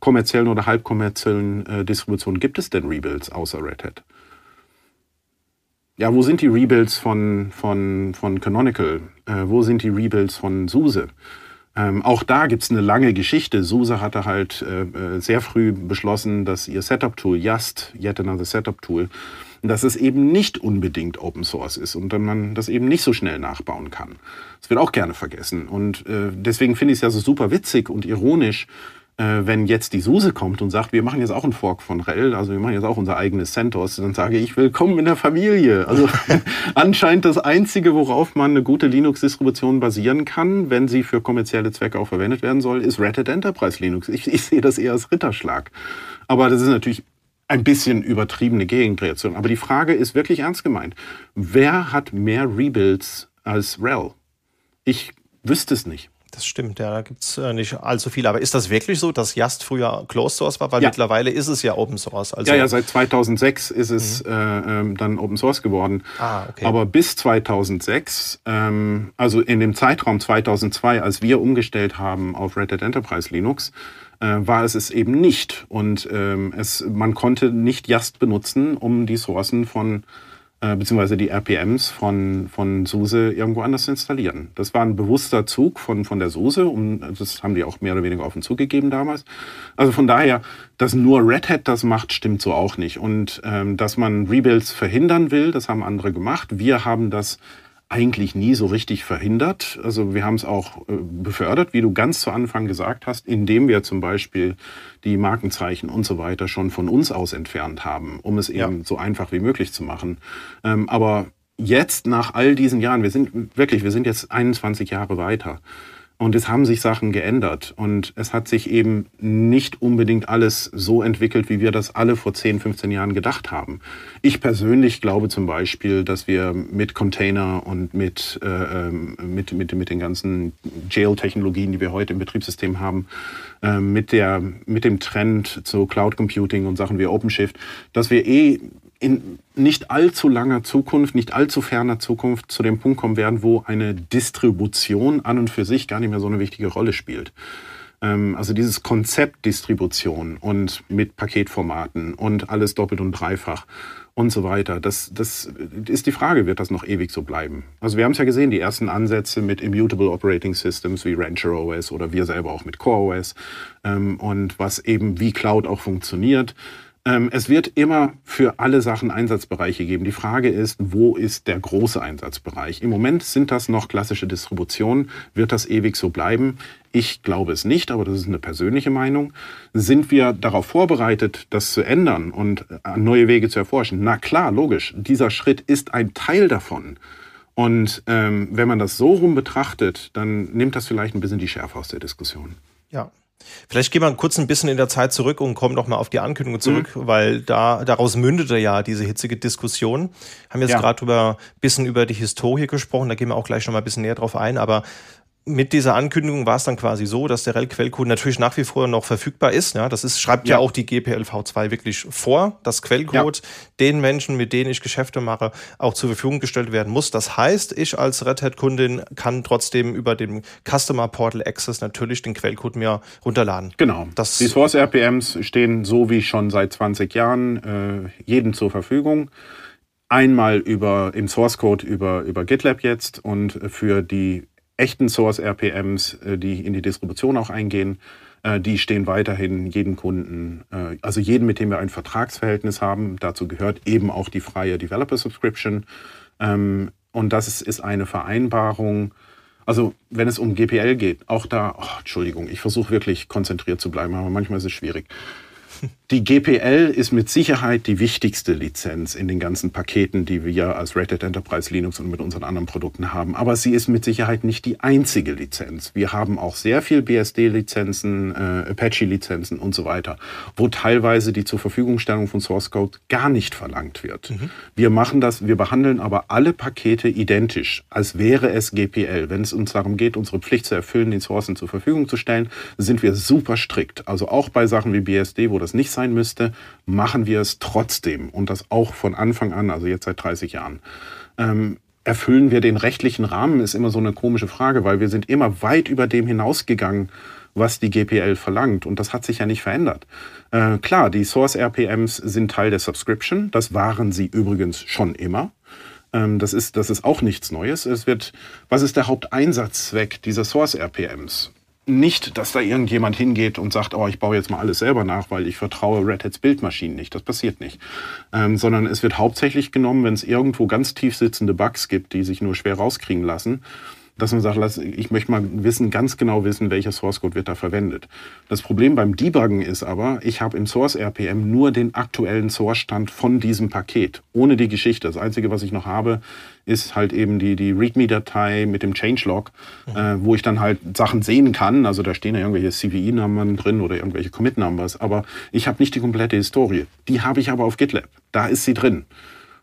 kommerziellen oder halbkommerziellen äh, Distribution gibt es denn Rebuilds außer Red Hat? Ja, wo sind die Rebuilds von, von, von Canonical? Äh, wo sind die Rebuilds von SUSE? Ähm, auch da gibt's eine lange Geschichte. SUSE hatte halt äh, äh, sehr früh beschlossen, dass ihr Setup-Tool, Just, Yet Another Setup-Tool, dass es eben nicht unbedingt Open Source ist und man das eben nicht so schnell nachbauen kann. Das wird auch gerne vergessen. Und äh, deswegen finde ich es ja so super witzig und ironisch, wenn jetzt die SUSE kommt und sagt, wir machen jetzt auch einen Fork von RHEL, also wir machen jetzt auch unser eigenes CentOS, dann sage ich, willkommen in der Familie. Also [laughs] anscheinend das Einzige, worauf man eine gute Linux-Distribution basieren kann, wenn sie für kommerzielle Zwecke auch verwendet werden soll, ist Red Hat Enterprise Linux. Ich, ich sehe das eher als Ritterschlag. Aber das ist natürlich ein bisschen übertriebene Gegenkreation. Aber die Frage ist wirklich ernst gemeint. Wer hat mehr Rebuilds als RHEL? Ich wüsste es nicht. Das stimmt, ja, da gibt es äh, nicht allzu viel. Aber ist das wirklich so, dass Yast früher Closed Source war? Weil ja. mittlerweile ist es ja Open Source. Also ja, ja, seit 2006 ist es mhm. äh, ähm, dann Open Source geworden. Ah, okay. Aber bis 2006, ähm, also in dem Zeitraum 2002, als wir umgestellt haben auf Red Hat Enterprise Linux, äh, war es es eben nicht. Und ähm, es, man konnte nicht Yast benutzen, um die Sourcen von äh, beziehungsweise die RPMs von, von SUSE irgendwo anders installieren. Das war ein bewusster Zug von, von der SUSE und das haben die auch mehr oder weniger offen zugegeben damals. Also von daher, dass nur Red Hat das macht, stimmt so auch nicht. Und ähm, dass man Rebuilds verhindern will, das haben andere gemacht. Wir haben das eigentlich nie so richtig verhindert. Also wir haben es auch äh, befördert, wie du ganz zu Anfang gesagt hast, indem wir zum Beispiel die Markenzeichen und so weiter schon von uns aus entfernt haben, um es eben ja. so einfach wie möglich zu machen. Ähm, aber jetzt nach all diesen Jahren, wir sind wirklich, wir sind jetzt 21 Jahre weiter. Und es haben sich Sachen geändert. Und es hat sich eben nicht unbedingt alles so entwickelt, wie wir das alle vor 10, 15 Jahren gedacht haben. Ich persönlich glaube zum Beispiel, dass wir mit Container und mit, äh, ähm, mit, mit, mit den ganzen Jail-Technologien, die wir heute im Betriebssystem haben, äh, mit, der, mit dem Trend zu Cloud Computing und Sachen wie OpenShift, dass wir eh in nicht allzu langer Zukunft, nicht allzu ferner Zukunft zu dem Punkt kommen werden, wo eine Distribution an und für sich gar nicht mehr so eine wichtige Rolle spielt. Ähm, also dieses Konzept Distribution und mit Paketformaten und alles doppelt und dreifach und so weiter. Das, das ist die Frage, wird das noch ewig so bleiben? Also wir haben es ja gesehen, die ersten Ansätze mit Immutable Operating Systems wie Rancher OS oder wir selber auch mit Core OS ähm, und was eben wie Cloud auch funktioniert. Ähm, es wird immer für alle Sachen Einsatzbereiche geben. Die Frage ist, wo ist der große Einsatzbereich? Im Moment sind das noch klassische Distributionen. Wird das ewig so bleiben? Ich glaube es nicht, aber das ist eine persönliche Meinung. Sind wir darauf vorbereitet, das zu ändern und äh, neue Wege zu erforschen? Na klar, logisch. Dieser Schritt ist ein Teil davon. Und ähm, wenn man das so rum betrachtet, dann nimmt das vielleicht ein bisschen die Schärfe aus der Diskussion. Ja, Vielleicht gehen wir kurz ein bisschen in der Zeit zurück und kommen noch mal auf die Ankündigung zurück, mhm. weil da daraus mündete ja diese hitzige Diskussion. Haben jetzt ja. gerade über bisschen über die Historie gesprochen, da gehen wir auch gleich noch mal ein bisschen näher drauf ein, aber mit dieser Ankündigung war es dann quasi so, dass der REL-Quellcode natürlich nach wie vor noch verfügbar ist. Ja, das ist, schreibt ja, ja auch die GPLv2 wirklich vor, dass Quellcode ja. den Menschen, mit denen ich Geschäfte mache, auch zur Verfügung gestellt werden muss. Das heißt, ich als Red Hat-Kundin kann trotzdem über den Customer Portal Access natürlich den Quellcode mir runterladen. Genau. Das die Source RPMs stehen so wie schon seit 20 Jahren äh, jedem zur Verfügung einmal über im Source Code über, über GitLab jetzt und für die echten Source RPMs, äh, die in die Distribution auch eingehen, äh, die stehen weiterhin jeden Kunden, äh, also jeden, mit dem wir ein Vertragsverhältnis haben. Dazu gehört eben auch die freie Developer Subscription. Ähm, und das ist eine Vereinbarung. Also wenn es um GPL geht, auch da, oh, Entschuldigung, ich versuche wirklich konzentriert zu bleiben, aber manchmal ist es schwierig. [laughs] Die GPL ist mit Sicherheit die wichtigste Lizenz in den ganzen Paketen, die wir als Red Hat Enterprise Linux und mit unseren anderen Produkten haben. Aber sie ist mit Sicherheit nicht die einzige Lizenz. Wir haben auch sehr viel BSD-Lizenzen, äh, Apache-Lizenzen und so weiter, wo teilweise die zur Verfügungstellung von Source Code gar nicht verlangt wird. Mhm. Wir machen das, wir behandeln aber alle Pakete identisch, als wäre es GPL. Wenn es uns darum geht, unsere Pflicht zu erfüllen, die Sourcen zur Verfügung zu stellen, sind wir super strikt. Also auch bei Sachen wie BSD, wo das nicht sein müsste, machen wir es trotzdem und das auch von Anfang an, also jetzt seit 30 Jahren. Ähm, erfüllen wir den rechtlichen Rahmen, ist immer so eine komische Frage, weil wir sind immer weit über dem hinausgegangen, was die GPL verlangt. Und das hat sich ja nicht verändert. Äh, klar, die Source RPMs sind Teil der Subscription. Das waren sie übrigens schon immer. Ähm, das, ist, das ist auch nichts Neues. Es wird, was ist der Haupteinsatzzweck dieser Source RPMs? Nicht, dass da irgendjemand hingeht und sagt, oh, ich baue jetzt mal alles selber nach, weil ich vertraue Red Hats Bildmaschinen nicht. Das passiert nicht. Ähm, sondern es wird hauptsächlich genommen, wenn es irgendwo ganz tief sitzende Bugs gibt, die sich nur schwer rauskriegen lassen dass man sagt, ich möchte mal wissen, ganz genau wissen, welcher Source Code wird da verwendet. Das Problem beim Debuggen ist aber, ich habe im Source RPM nur den aktuellen Source Stand von diesem Paket, ohne die Geschichte. Das Einzige, was ich noch habe, ist halt eben die, die README-Datei mit dem Changelog, mhm. äh, wo ich dann halt Sachen sehen kann. Also da stehen ja irgendwelche CVE-Nummern drin oder irgendwelche Commit-Numbers, aber ich habe nicht die komplette Historie. Die habe ich aber auf GitLab. Da ist sie drin.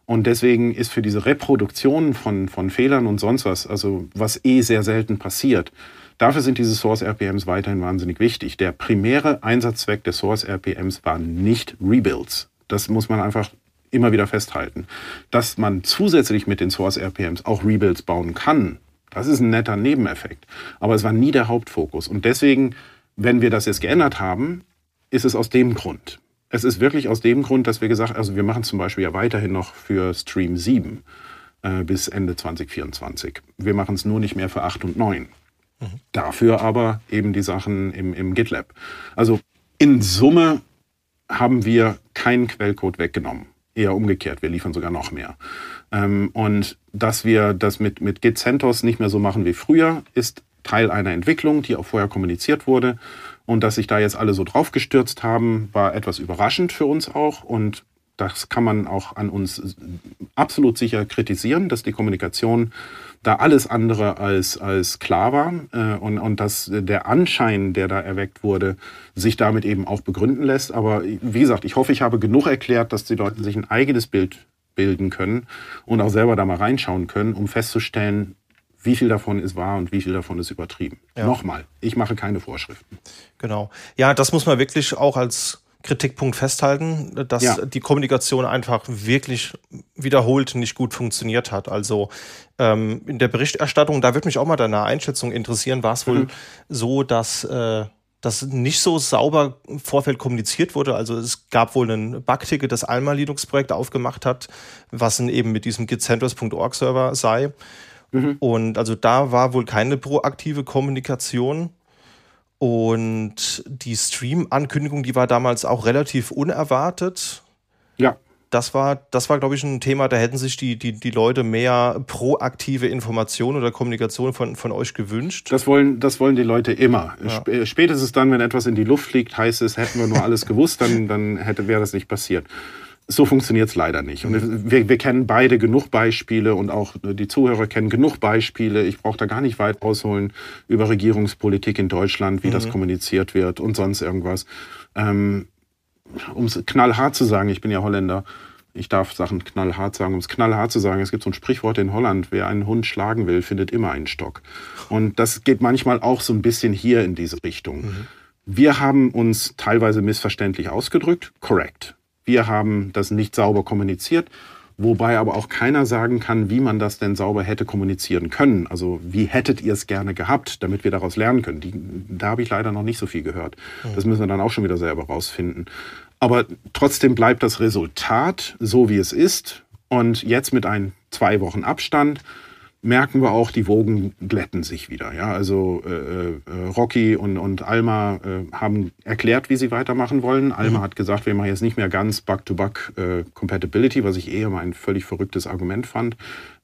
Und deswegen ist für diese Reproduktion von, von Fehlern und sonst was, also was eh sehr selten passiert, dafür sind diese Source RPMs weiterhin wahnsinnig wichtig. Der primäre Einsatzzweck der Source RPMs waren nicht Rebuilds. Das muss man einfach immer wieder festhalten. Dass man zusätzlich mit den Source RPMs auch Rebuilds bauen kann, das ist ein netter Nebeneffekt. Aber es war nie der Hauptfokus. Und deswegen, wenn wir das jetzt geändert haben, ist es aus dem Grund. Es ist wirklich aus dem Grund, dass wir gesagt also wir machen zum Beispiel ja weiterhin noch für Stream 7 äh, bis Ende 2024. Wir machen es nur nicht mehr für 8 und 9. Mhm. Dafür aber eben die Sachen im, im GitLab. Also in Summe haben wir keinen Quellcode weggenommen. Eher umgekehrt, wir liefern sogar noch mehr. Ähm, und dass wir das mit, mit Git CentOS nicht mehr so machen wie früher, ist Teil einer Entwicklung, die auch vorher kommuniziert wurde. Und dass sich da jetzt alle so draufgestürzt haben, war etwas überraschend für uns auch. Und das kann man auch an uns absolut sicher kritisieren, dass die Kommunikation da alles andere als, als klar war äh, und, und dass der Anschein, der da erweckt wurde, sich damit eben auch begründen lässt. Aber wie gesagt, ich hoffe, ich habe genug erklärt, dass die Leute sich ein eigenes Bild bilden können und auch selber da mal reinschauen können, um festzustellen, wie viel davon ist wahr und wie viel davon ist übertrieben. Ja. Nochmal, ich mache keine Vorschriften. Genau. Ja, das muss man wirklich auch als Kritikpunkt festhalten, dass ja. die Kommunikation einfach wirklich wiederholt nicht gut funktioniert hat. Also ähm, in der Berichterstattung, da würde mich auch mal deine Einschätzung interessieren, war es wohl mhm. so, dass äh, das nicht so sauber im Vorfeld kommuniziert wurde. Also es gab wohl ein Bugticket, das Alma Linux Projekt aufgemacht hat, was eben mit diesem gitcenters.org Server sei. Mhm. Und also da war wohl keine proaktive Kommunikation. Und die Stream-Ankündigung, die war damals auch relativ unerwartet. Ja. Das war, das war, glaube ich, ein Thema, da hätten sich die, die, die Leute mehr proaktive Informationen oder Kommunikation von, von euch gewünscht. Das wollen, das wollen die Leute immer. Ja. Spätestens dann, wenn etwas in die Luft fliegt, heißt es, hätten wir nur alles gewusst, dann, dann hätte, wäre das nicht passiert. So funktioniert es leider nicht. Und wir, wir kennen beide genug Beispiele und auch die Zuhörer kennen genug Beispiele. Ich brauche da gar nicht weit ausholen über Regierungspolitik in Deutschland, wie mhm. das kommuniziert wird und sonst irgendwas. Ähm, um es knallhart zu sagen, ich bin ja Holländer, ich darf Sachen knallhart sagen, um es knallhart zu sagen, es gibt so ein Sprichwort in Holland, wer einen Hund schlagen will, findet immer einen Stock. Und das geht manchmal auch so ein bisschen hier in diese Richtung. Mhm. Wir haben uns teilweise missverständlich ausgedrückt, korrekt. Wir haben das nicht sauber kommuniziert, wobei aber auch keiner sagen kann, wie man das denn sauber hätte kommunizieren können. Also wie hättet ihr es gerne gehabt, damit wir daraus lernen können. Die, da habe ich leider noch nicht so viel gehört. Das müssen wir dann auch schon wieder selber rausfinden. Aber trotzdem bleibt das Resultat so, wie es ist. Und jetzt mit ein, zwei Wochen Abstand merken wir auch, die Wogen glätten sich wieder. Ja, also äh, äh, Rocky und, und Alma äh, haben erklärt, wie sie weitermachen wollen. Alma mhm. hat gesagt, wir machen jetzt nicht mehr ganz Back-to-Back äh, Compatibility, was ich eher mal ein völlig verrücktes Argument fand.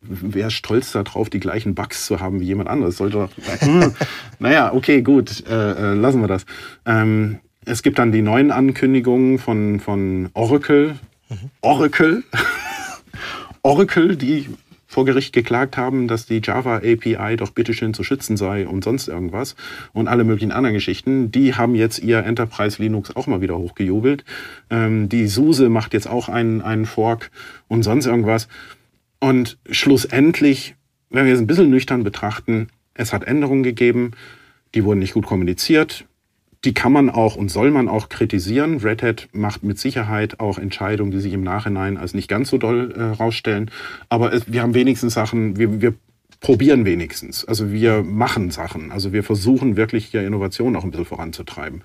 Wer ist stolz darauf, die gleichen Bugs zu haben wie jemand anderes? Sollte doch. [laughs] Naja, okay, gut, äh, äh, lassen wir das. Ähm, es gibt dann die neuen Ankündigungen von, von Oracle. Mhm. Oracle. [laughs] Oracle, die vor Gericht geklagt haben, dass die Java API doch bitteschön zu schützen sei und sonst irgendwas und alle möglichen anderen Geschichten. Die haben jetzt ihr Enterprise Linux auch mal wieder hochgejubelt. Ähm, die SUSE macht jetzt auch einen, einen Fork und sonst irgendwas. Und schlussendlich, wenn wir es ein bisschen nüchtern betrachten, es hat Änderungen gegeben, die wurden nicht gut kommuniziert die kann man auch und soll man auch kritisieren. Red Hat macht mit Sicherheit auch Entscheidungen, die sich im Nachhinein als nicht ganz so doll äh, rausstellen. Aber es, wir haben wenigstens Sachen, wir, wir probieren wenigstens. Also wir machen Sachen. Also wir versuchen wirklich hier Innovation auch ein bisschen voranzutreiben.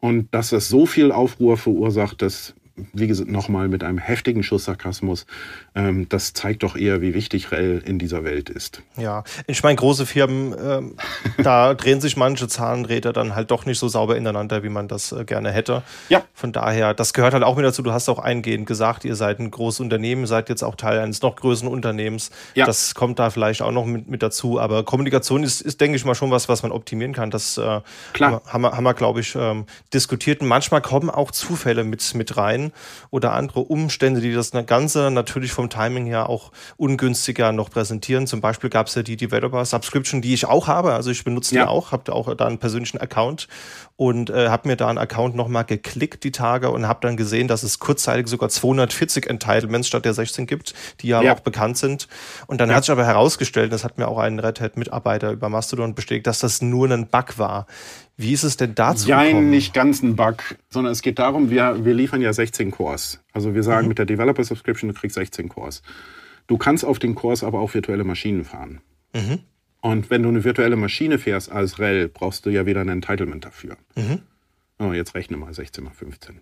Und dass das so viel Aufruhr verursacht, das wie gesagt, nochmal mit einem heftigen Schuss Sarkasmus, ähm, das zeigt doch eher, wie wichtig REL in dieser Welt ist. Ja, ich meine, große Firmen, ähm, [laughs] da drehen sich manche Zahnräder dann halt doch nicht so sauber ineinander, wie man das äh, gerne hätte. Ja. Von daher, das gehört halt auch mit dazu. Du hast auch eingehend gesagt, ihr seid ein großes Unternehmen, seid jetzt auch Teil eines noch größeren Unternehmens. Ja. Das kommt da vielleicht auch noch mit, mit dazu. Aber Kommunikation ist, ist, denke ich mal, schon was, was man optimieren kann. Das äh, Klar. haben wir, haben wir glaube ich, ähm, diskutiert. Und manchmal kommen auch Zufälle mit, mit rein oder andere Umstände, die das Ganze natürlich vom Timing her auch ungünstiger noch präsentieren. Zum Beispiel gab es ja die Developer Subscription, die ich auch habe. Also ich benutze ja. die auch, habe auch da einen persönlichen Account und äh, habe mir da einen Account nochmal geklickt die Tage und habe dann gesehen, dass es kurzzeitig sogar 240 Entitlements statt der 16 gibt, die ja, ja. auch bekannt sind. Und dann ja. hat sich aber herausgestellt, das hat mir auch ein Red Hat Mitarbeiter über Mastodon bestätigt, dass das nur ein Bug war. Wie ist es denn dazu Nein, gekommen? nicht ganz ein Bug, sondern es geht darum, wir, wir liefern ja 16 Cores. Also wir sagen mhm. mit der Developer Subscription, du kriegst 16 Cores. Du kannst auf den Cores aber auch virtuelle Maschinen fahren. Mhm. Und wenn du eine virtuelle Maschine fährst als REL, brauchst du ja wieder ein Entitlement dafür. Mhm. Oh, jetzt rechne mal 16 mal 15.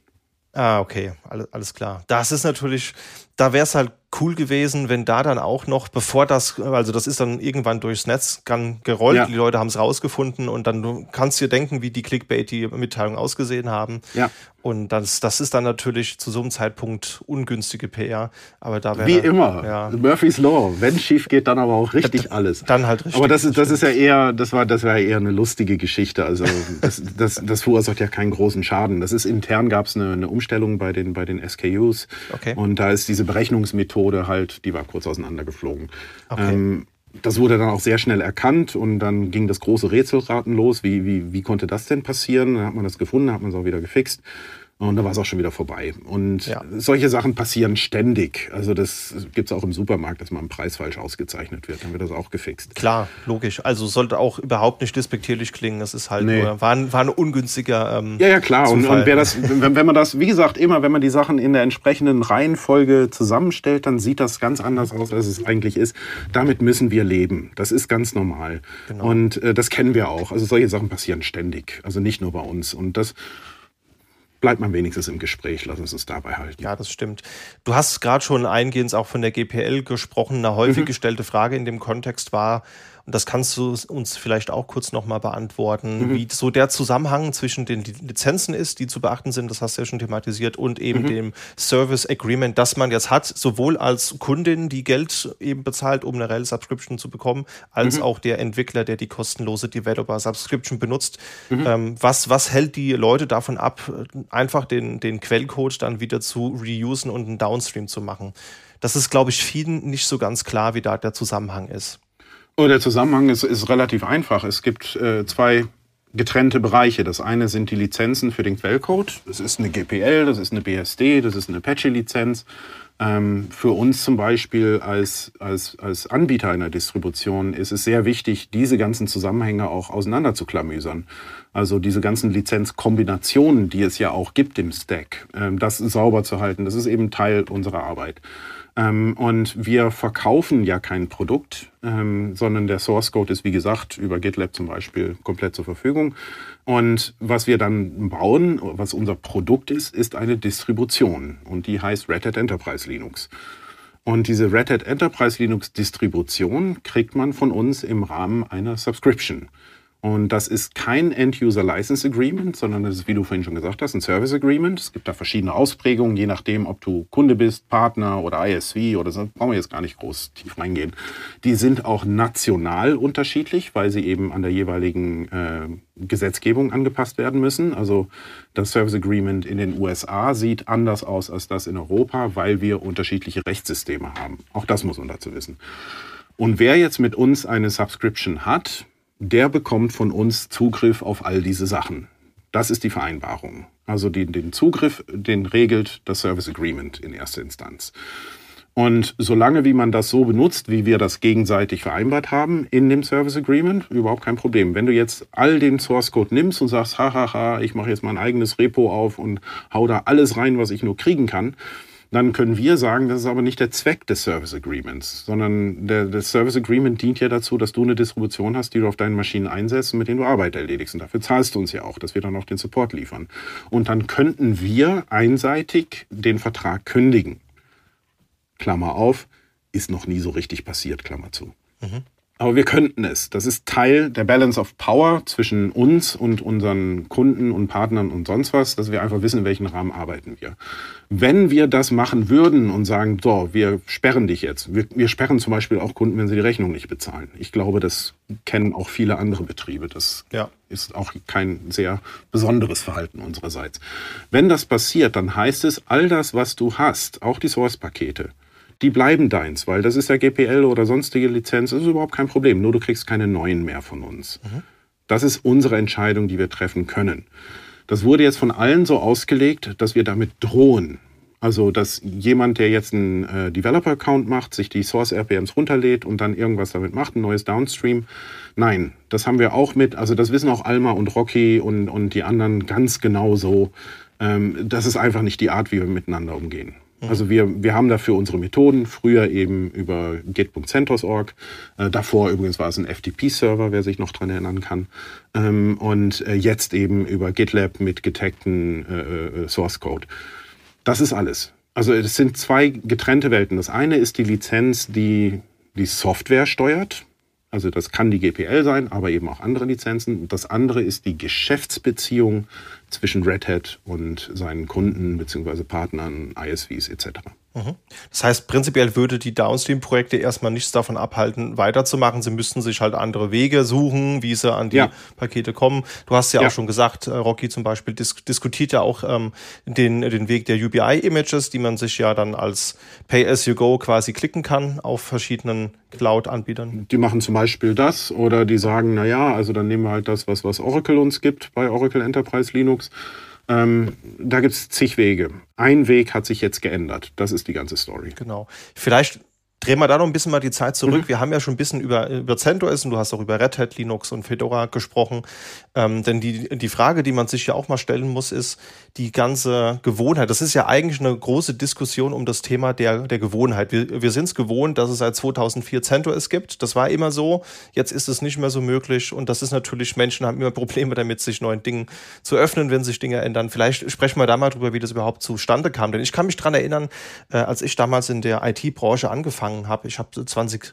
Ah, okay, alles, alles klar. Das ist natürlich, da wäre es halt cool gewesen, wenn da dann auch noch, bevor das, also das ist dann irgendwann durchs Netz gerollt, ja. die Leute haben es rausgefunden und dann du kannst dir denken, wie die Clickbait die Mitteilung ausgesehen haben. Ja. Und das, das ist dann natürlich zu so einem Zeitpunkt ungünstige PR. Aber da wäre wie immer ja. Murphy's Law. Wenn schief geht, dann aber auch richtig ja, alles. Dann halt richtig. Aber das ist, das ist ja eher, das war, das war eher eine lustige Geschichte. Also das, das, das verursacht ja keinen großen Schaden. Das ist intern gab es eine, eine Umstellung bei den bei den SKUs. Okay. Und da ist diese Berechnungsmethode halt, die war kurz auseinandergeflogen. Okay. Ähm, das wurde dann auch sehr schnell erkannt und dann ging das große Rätselraten los. Wie, wie, wie konnte das denn passieren? Dann hat man das gefunden, hat man es auch wieder gefixt. Und da war es auch schon wieder vorbei. Und ja. solche Sachen passieren ständig. Also das gibt es auch im Supermarkt, dass mal ein Preis falsch ausgezeichnet wird. Dann wird das auch gefixt. Klar, logisch. Also sollte auch überhaupt nicht despektierlich klingen. Es ist halt nee. nur, war ein, war ein ungünstiger ähm, Ja, ja, klar. Und, und, wer das, [laughs] wenn, wenn man das, wie gesagt, immer, wenn man die Sachen in der entsprechenden Reihenfolge zusammenstellt, dann sieht das ganz anders aus, als es eigentlich ist. Damit müssen wir leben. Das ist ganz normal. Genau. Und äh, das kennen wir auch. Also solche Sachen passieren ständig. Also nicht nur bei uns. Und das bleibt man wenigstens im Gespräch. Lass uns es dabei halten. Ja, das stimmt. Du hast gerade schon eingehend auch von der GPL gesprochen. Eine häufig mhm. gestellte Frage in dem Kontext war, Und das kannst du uns vielleicht auch kurz nochmal beantworten, mhm. wie so der Zusammenhang zwischen den Lizenzen ist, die zu beachten sind, das hast du ja schon thematisiert, und eben mhm. dem Service Agreement, das man jetzt hat, sowohl als Kundin, die Geld eben bezahlt, um eine reelle Subscription zu bekommen, als mhm. auch der Entwickler, der die kostenlose Developer Subscription benutzt. Mhm. Ähm, was, was hält die Leute davon ab, einfach den, den Quellcode dann wieder zu reusen und einen Downstream zu machen? Das ist, glaube ich, vielen nicht so ganz klar, wie da der Zusammenhang ist. Oh, der Zusammenhang ist, ist relativ einfach. Es gibt äh, zwei getrennte Bereiche. Das eine sind die Lizenzen für den Quellcode. Das ist eine GPL, das ist eine BSD, das ist eine Apache-Lizenz. Ähm, für uns zum Beispiel als, als, als Anbieter einer Distribution ist es sehr wichtig, diese ganzen Zusammenhänge auch auseinander zu klamüsern. Also diese ganzen Lizenzkombinationen, die es ja auch gibt im Stack, ähm, das sauber zu halten, das ist eben Teil unserer Arbeit. Ähm, und wir verkaufen ja kein Produkt, ähm, sondern der Source Code ist, wie gesagt, über GitLab zum Beispiel komplett zur Verfügung. Und was wir dann bauen, was unser Produkt ist, ist eine Distribution. Und die heißt Red Hat Enterprise Linux. Und diese Red Hat Enterprise Linux Distribution kriegt man von uns im Rahmen einer Subscription. Und das ist kein End-User License Agreement, sondern das ist, wie du vorhin schon gesagt hast, ein Service Agreement. Es gibt da verschiedene Ausprägungen, je nachdem, ob du Kunde bist, Partner oder ISV oder so. Brauchen wir jetzt gar nicht groß tief reingehen. Die sind auch national unterschiedlich, weil sie eben an der jeweiligen äh, Gesetzgebung angepasst werden müssen. Also das Service Agreement in den USA sieht anders aus als das in Europa, weil wir unterschiedliche Rechtssysteme haben. Auch das muss man dazu wissen. Und wer jetzt mit uns eine Subscription hat, der bekommt von uns Zugriff auf all diese Sachen. Das ist die Vereinbarung. Also den, den Zugriff, den regelt das Service Agreement in erster Instanz. Und solange wie man das so benutzt, wie wir das gegenseitig vereinbart haben in dem Service Agreement, überhaupt kein Problem. Wenn du jetzt all den Source Code nimmst und sagst, hahaha, ich mache jetzt mein eigenes Repo auf und hau da alles rein, was ich nur kriegen kann, dann können wir sagen, das ist aber nicht der Zweck des Service Agreements, sondern der, das Service Agreement dient ja dazu, dass du eine Distribution hast, die du auf deinen Maschinen einsetzt und mit denen du Arbeit erledigst. Und dafür zahlst du uns ja auch, dass wir dann auch den Support liefern. Und dann könnten wir einseitig den Vertrag kündigen. Klammer auf, ist noch nie so richtig passiert, Klammer zu. Mhm. Aber wir könnten es. Das ist Teil der Balance of Power zwischen uns und unseren Kunden und Partnern und sonst was, dass wir einfach wissen, in welchem Rahmen arbeiten wir. Wenn wir das machen würden und sagen, so, wir sperren dich jetzt. Wir, wir sperren zum Beispiel auch Kunden, wenn sie die Rechnung nicht bezahlen. Ich glaube, das kennen auch viele andere Betriebe. Das ja. ist auch kein sehr besonderes Verhalten unsererseits. Wenn das passiert, dann heißt es, all das, was du hast, auch die Source-Pakete, die bleiben deins, weil das ist ja GPL oder sonstige Lizenz, das ist überhaupt kein Problem. Nur du kriegst keine neuen mehr von uns. Mhm. Das ist unsere Entscheidung, die wir treffen können. Das wurde jetzt von allen so ausgelegt, dass wir damit drohen. Also, dass jemand, der jetzt einen äh, Developer-Account macht, sich die Source-RPMs runterlädt und dann irgendwas damit macht, ein neues Downstream. Nein, das haben wir auch mit, also das wissen auch Alma und Rocky und, und die anderen ganz genau so. Ähm, das ist einfach nicht die Art, wie wir miteinander umgehen. Mhm. Also wir, wir haben dafür unsere Methoden, früher eben über git.centos.org, äh, davor übrigens war es ein FTP-Server, wer sich noch dran erinnern kann, ähm, und äh, jetzt eben über GitLab mit getagten äh, äh, Source Code. Das ist alles. Also es sind zwei getrennte Welten. Das eine ist die Lizenz, die die Software steuert. Also das kann die GPL sein, aber eben auch andere Lizenzen. Das andere ist die Geschäftsbeziehung zwischen Red Hat und seinen Kunden bzw. Partnern, ISVs etc. Mhm. Das heißt, prinzipiell würde die Downstream-Projekte erstmal nichts davon abhalten, weiterzumachen. Sie müssten sich halt andere Wege suchen, wie sie an die ja. Pakete kommen. Du hast ja, ja, auch schon gesagt, äh, Rocky zum Beispiel dis diskutiert ja auch ähm, den, den Weg der UBI-Images, die man sich ja dann als Pay-as-you-go quasi klicken kann auf verschiedenen Cloud-Anbietern. Die machen zum Beispiel das oder die sagen, na ja, also dann nehmen wir halt das, was, was Oracle uns gibt bei Oracle Enterprise Linux ähm, da gibt es zig Wege. Ein Weg hat sich jetzt geändert. Das ist die ganze Story. Genau. Vielleicht Drehen wir da noch ein bisschen mal die Zeit zurück. Mhm. Wir haben ja schon ein bisschen über, über CentOS und du hast auch über Red Hat, Linux und Fedora gesprochen. Ähm, denn die, die Frage, die man sich ja auch mal stellen muss, ist die ganze Gewohnheit. Das ist ja eigentlich eine große Diskussion um das Thema der, der Gewohnheit. Wir, wir sind es gewohnt, dass es seit 2004 CentOS gibt. Das war immer so. Jetzt ist es nicht mehr so möglich. Und das ist natürlich, Menschen haben immer [laughs] Probleme damit, sich neuen Dingen zu öffnen, wenn sich Dinge ändern. Vielleicht sprechen wir da mal drüber, wie das überhaupt zustande kam. Denn ich kann mich dran erinnern, äh, als ich damals in der IT-Branche angefangen angefangen habe. Ich habe 20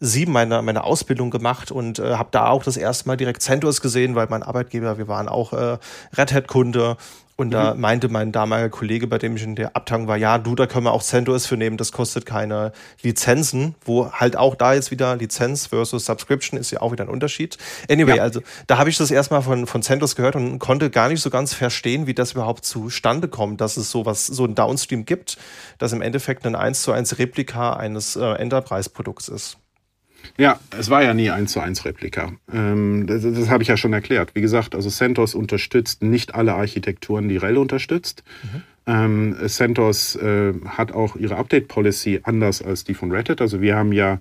2007 meine, meine Ausbildung gemacht und äh, habe da auch das erste Mal direkt CentOS gesehen, weil mein Arbeitgeber, wir waren auch äh, Red Hat-Kunde und mhm. da meinte mein damaliger Kollege, bei dem ich in der Abteilung war, ja, du, da können wir auch CentOS für nehmen, das kostet keine Lizenzen, wo halt auch da jetzt wieder Lizenz versus Subscription ist ja auch wieder ein Unterschied. Anyway, ja. also da habe ich das erstmal von, von CentOS gehört und konnte gar nicht so ganz verstehen, wie das überhaupt zustande kommt, dass es sowas, so ein Downstream gibt, das im Endeffekt ein 1 zu 1 Replika eines äh, Enterprise-Produkts ist. Ja, es war ja nie eins zu eins Replika. Ähm, das, das habe ich ja schon erklärt. Wie gesagt, also CentOS unterstützt nicht alle Architekturen, die RHEL unterstützt. Mhm. Ähm, CentOS äh, hat auch ihre Update-Policy anders als die von Red Hat. Also wir haben ja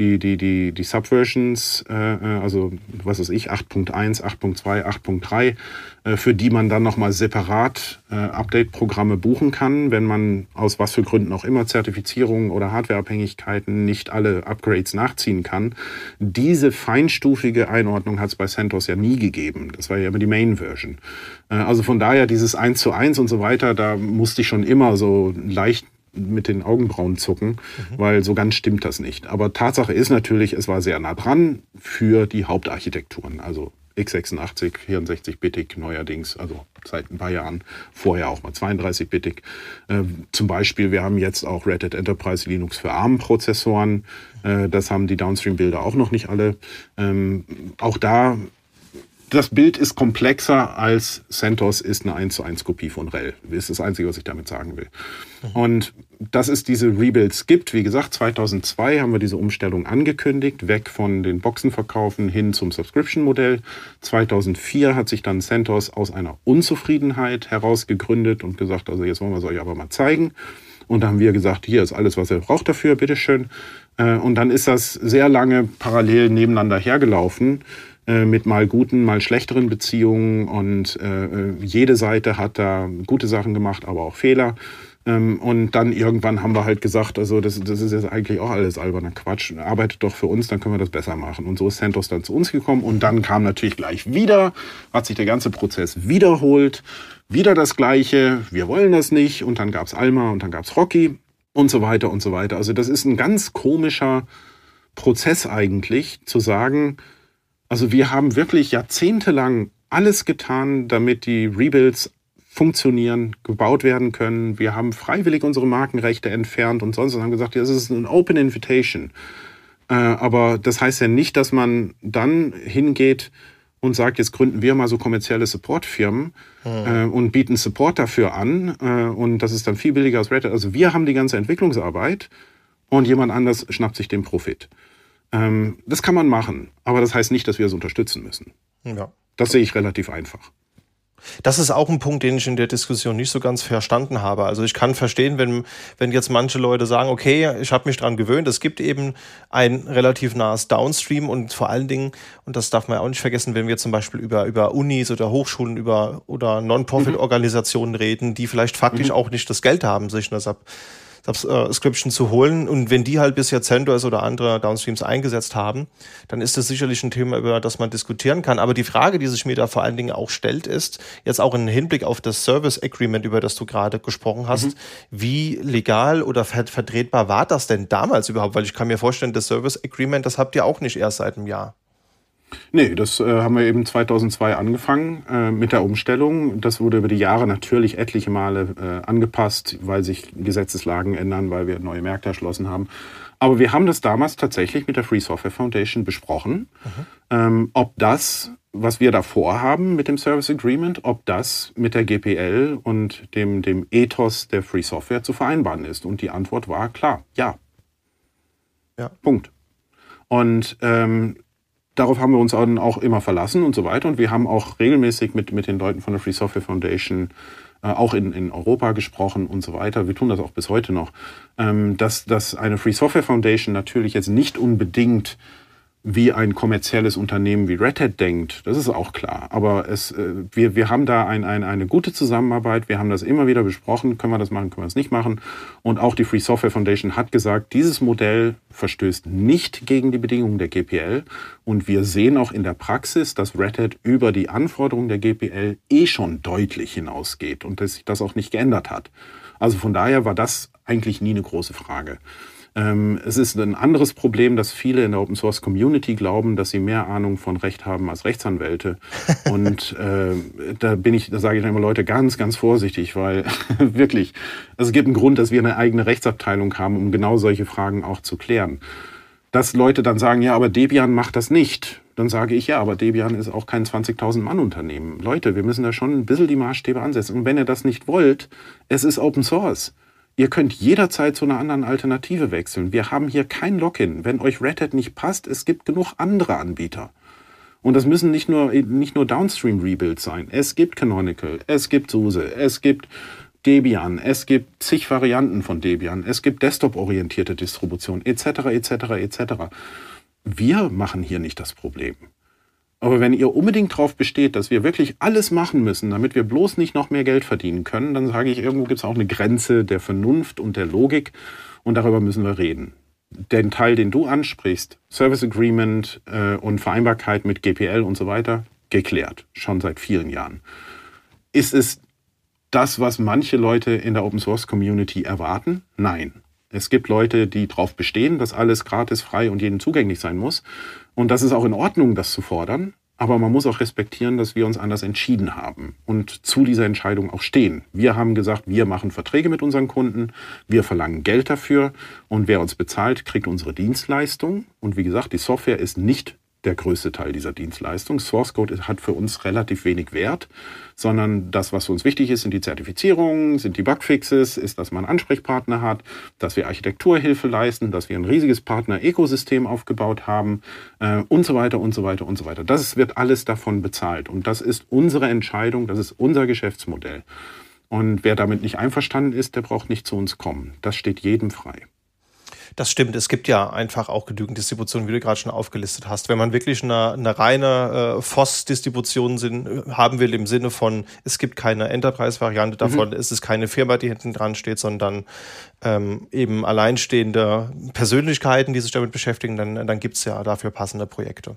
die, die, die, die Subversions, äh, äh also was weiß ich, 8.1, 8.2, 8.3, äh, für die man dann nochmal separat äh, Update-Programme buchen kann, wenn man aus was für Gründen auch immer Zertifizierungen oder Hardwareabhängigkeiten nicht alle Upgrades nachziehen kann. Diese feinstufige Einordnung hat es bei CentOS ja nie gegeben. Das war ja immer die Main-Version. Äh, also von daher dieses 1 zu 1 und so weiter, da musste ich schon immer so leicht mit den Augenbrauen zucken, mhm. weil so ganz stimmt das nicht. Aber Tatsache ist natürlich, es war sehr nah dran für die Hauptarchitekturen. Also x86, 64-bittig neuerdings, also seit ein paar Jahren, vorher auch mal 32-bittig. Äh, zum Beispiel, wir haben jetzt auch Red Hat Enterprise Linux für ARM-Prozessoren. Äh, das haben die Downstream-Bilder auch noch nicht alle. Ähm, auch da das Bild ist komplexer als CentOS ist eine 1 zu 1 Kopie von RHEL. Das ist das Einzige, was ich damit sagen will. Mhm. Und dass es diese Rebuilds gibt, wie gesagt, 2002 haben wir diese Umstellung angekündigt, weg von den Boxenverkaufen hin zum Subscription-Modell. 2004 hat sich dann CentOS aus einer Unzufriedenheit heraus gegründet und gesagt, also jetzt wollen wir es euch aber mal zeigen. Und da haben wir gesagt, hier ist alles, was ihr braucht dafür, bitteschön. Äh, und dann ist das sehr lange parallel nebeneinander hergelaufen. Äh, mit mal guten, mal schlechteren Beziehungen und äh, äh, jede Seite hat da gute Sachen gemacht, aber auch Fehler. Ähm, und dann irgendwann haben wir halt gesagt, also das, das ist jetzt eigentlich auch alles alberner Quatsch. Arbeitet doch für uns, dann können wir das besser machen. Und so ist Santos dann zu uns gekommen und dann kam natürlich gleich wieder, hat sich der ganze Prozess wiederholt, wieder das Gleiche, wir wollen das nicht und dann gab es Alma und dann gab es Rocky und so weiter und so weiter. Also das ist ein ganz komischer Prozess eigentlich, zu sagen, also wir haben wirklich jahrzehntelang alles getan, damit die Rebuilds funktionieren, gebaut werden können. Wir haben freiwillig unsere Markenrechte entfernt und sonst und haben gesagt, das ist ein Open Invitation. Äh, aber das heißt ja nicht, dass man dann hingeht und sagt, jetzt gründen wir mal so kommerzielle Supportfirmen mhm. und bieten Support dafür an. Äh, und das ist dann viel billiger als Red Hat. Also wir haben die ganze Entwicklungsarbeit und jemand anders schnappt sich den Profit. Ähm, das kann man machen, aber das heißt nicht, dass wir es unterstützen müssen. Ja. Das sehe ich relativ einfach. Das ist auch ein Punkt, den ich in der Diskussion nicht so ganz verstanden habe. Also ich kann verstehen, wenn, wenn jetzt manche Leute sagen, okay, ich habe mich dran gewöhnt, es gibt eben ein relativ nahes Downstream und vor allen Dingen, und das darf man auch nicht vergessen, wenn wir zum Beispiel über, über Unis oder Hochschulen über, oder Non-Profit-Organisationen mhm. reden, die vielleicht faktisch mhm. auch nicht das Geld haben, sich eine Subscription zu holen. Und wenn die halt bisher CentOS oder andere Downstreams eingesetzt haben, dann ist das sicherlich ein Thema, über das man diskutieren kann. Aber die Frage, die sich mir da vor allen Dingen auch stellt, ist, jetzt auch im Hinblick auf das Service Agreement, über das du gerade gesprochen hast, mhm. wie legal oder vertretbar war das denn damals überhaupt? Weil ich kann mir vorstellen, das Service Agreement, das habt ihr auch nicht erst seit einem Jahr. Nee, das äh, haben wir eben 2002 angefangen äh, mit der Umstellung. Das wurde über die Jahre natürlich etliche Male äh, angepasst, weil sich Gesetzeslagen ändern, weil wir neue Märkte erschlossen haben. Aber wir haben das damals tatsächlich mit der Free Software Foundation besprochen, mhm. ähm, ob das, was wir da vorhaben mit dem Service Agreement, ob das mit der GPL und dem, dem Ethos der Free Software zu vereinbaren ist. Und die Antwort war klar, ja. Ja. Punkt. Und ähm, darauf haben wir uns dann auch immer verlassen und so weiter. Und wir haben auch regelmäßig mit, mit den Leuten von der Free Software Foundation äh, auch in, in Europa gesprochen und so weiter. Wir tun das auch bis heute noch. Ähm, dass, dass eine Free Software Foundation natürlich jetzt nicht unbedingt wie ein kommerzielles Unternehmen wie Red Hat denkt, das ist auch klar. Aber es, äh, wir, wir haben da ein, ein, eine gute Zusammenarbeit, wir haben das immer wieder besprochen, können wir das machen, können wir das nicht machen. Und auch die Free Software Foundation hat gesagt, dieses Modell verstößt nicht gegen die Bedingungen der GPL. Und wir sehen auch in der Praxis, dass Red Hat über die Anforderungen der GPL eh schon deutlich hinausgeht und dass sich das auch nicht geändert hat. Also von daher war das eigentlich nie eine große Frage. Ähm, es ist ein anderes Problem, dass viele in der Open Source Community glauben, dass sie mehr Ahnung von Recht haben als Rechtsanwälte. [laughs] Und äh, da bin ich, da sage ich immer Leute ganz, ganz vorsichtig, weil [laughs] wirklich, also es gibt einen Grund, dass wir eine eigene Rechtsabteilung haben, um genau solche Fragen auch zu klären. Dass Leute dann sagen, ja, aber Debian macht das nicht. Dann sage ich, ja, aber Debian ist auch kein 20.000 Mann Unternehmen. Leute, wir müssen da schon ein bisschen die Maßstäbe ansetzen. Und wenn ihr das nicht wollt, es ist Open Source. Ihr könnt jederzeit zu einer anderen Alternative wechseln. Wir haben hier kein Login. Wenn euch Red Hat nicht passt, es gibt genug andere Anbieter. Und das müssen nicht nur, nicht nur Downstream-Rebuilds sein. Es gibt Canonical, es gibt SUSE, es gibt Debian, es gibt zig Varianten von Debian, es gibt Desktop-orientierte Distributionen, etc., etc., etc. Wir machen hier nicht das Problem. Aber wenn ihr unbedingt darauf besteht, dass wir wirklich alles machen müssen, damit wir bloß nicht noch mehr Geld verdienen können, dann sage ich, irgendwo gibt es auch eine Grenze der Vernunft und der Logik und darüber müssen wir reden. Den Teil, den du ansprichst, Service Agreement äh, und Vereinbarkeit mit GPL und so weiter, geklärt, schon seit vielen Jahren. Ist es das, was manche Leute in der Open Source Community erwarten? Nein. Es gibt Leute, die darauf bestehen, dass alles gratis, frei und jedem zugänglich sein muss. Und das ist auch in Ordnung, das zu fordern. Aber man muss auch respektieren, dass wir uns anders entschieden haben und zu dieser Entscheidung auch stehen. Wir haben gesagt, wir machen Verträge mit unseren Kunden, wir verlangen Geld dafür und wer uns bezahlt, kriegt unsere Dienstleistung. Und wie gesagt, die Software ist nicht der größte Teil dieser Dienstleistung. Source Code hat für uns relativ wenig Wert, sondern das, was für uns wichtig ist, sind die Zertifizierungen, sind die Bugfixes, ist, dass man Ansprechpartner hat, dass wir Architekturhilfe leisten, dass wir ein riesiges Partner-Ökosystem aufgebaut haben äh, und so weiter und so weiter und so weiter. Das wird alles davon bezahlt und das ist unsere Entscheidung, das ist unser Geschäftsmodell. Und wer damit nicht einverstanden ist, der braucht nicht zu uns kommen. Das steht jedem frei. Das stimmt. Es gibt ja einfach auch genügend Distributionen, wie du gerade schon aufgelistet hast. Wenn man wirklich eine, eine reine äh, FOSS-Distribution haben will, im Sinne von, es gibt keine Enterprise-Variante mhm. davon, mhm. es ist keine Firma, die hinten dran steht, sondern ähm, eben alleinstehende Persönlichkeiten, die sich damit beschäftigen, dann, dann gibt es ja dafür passende Projekte.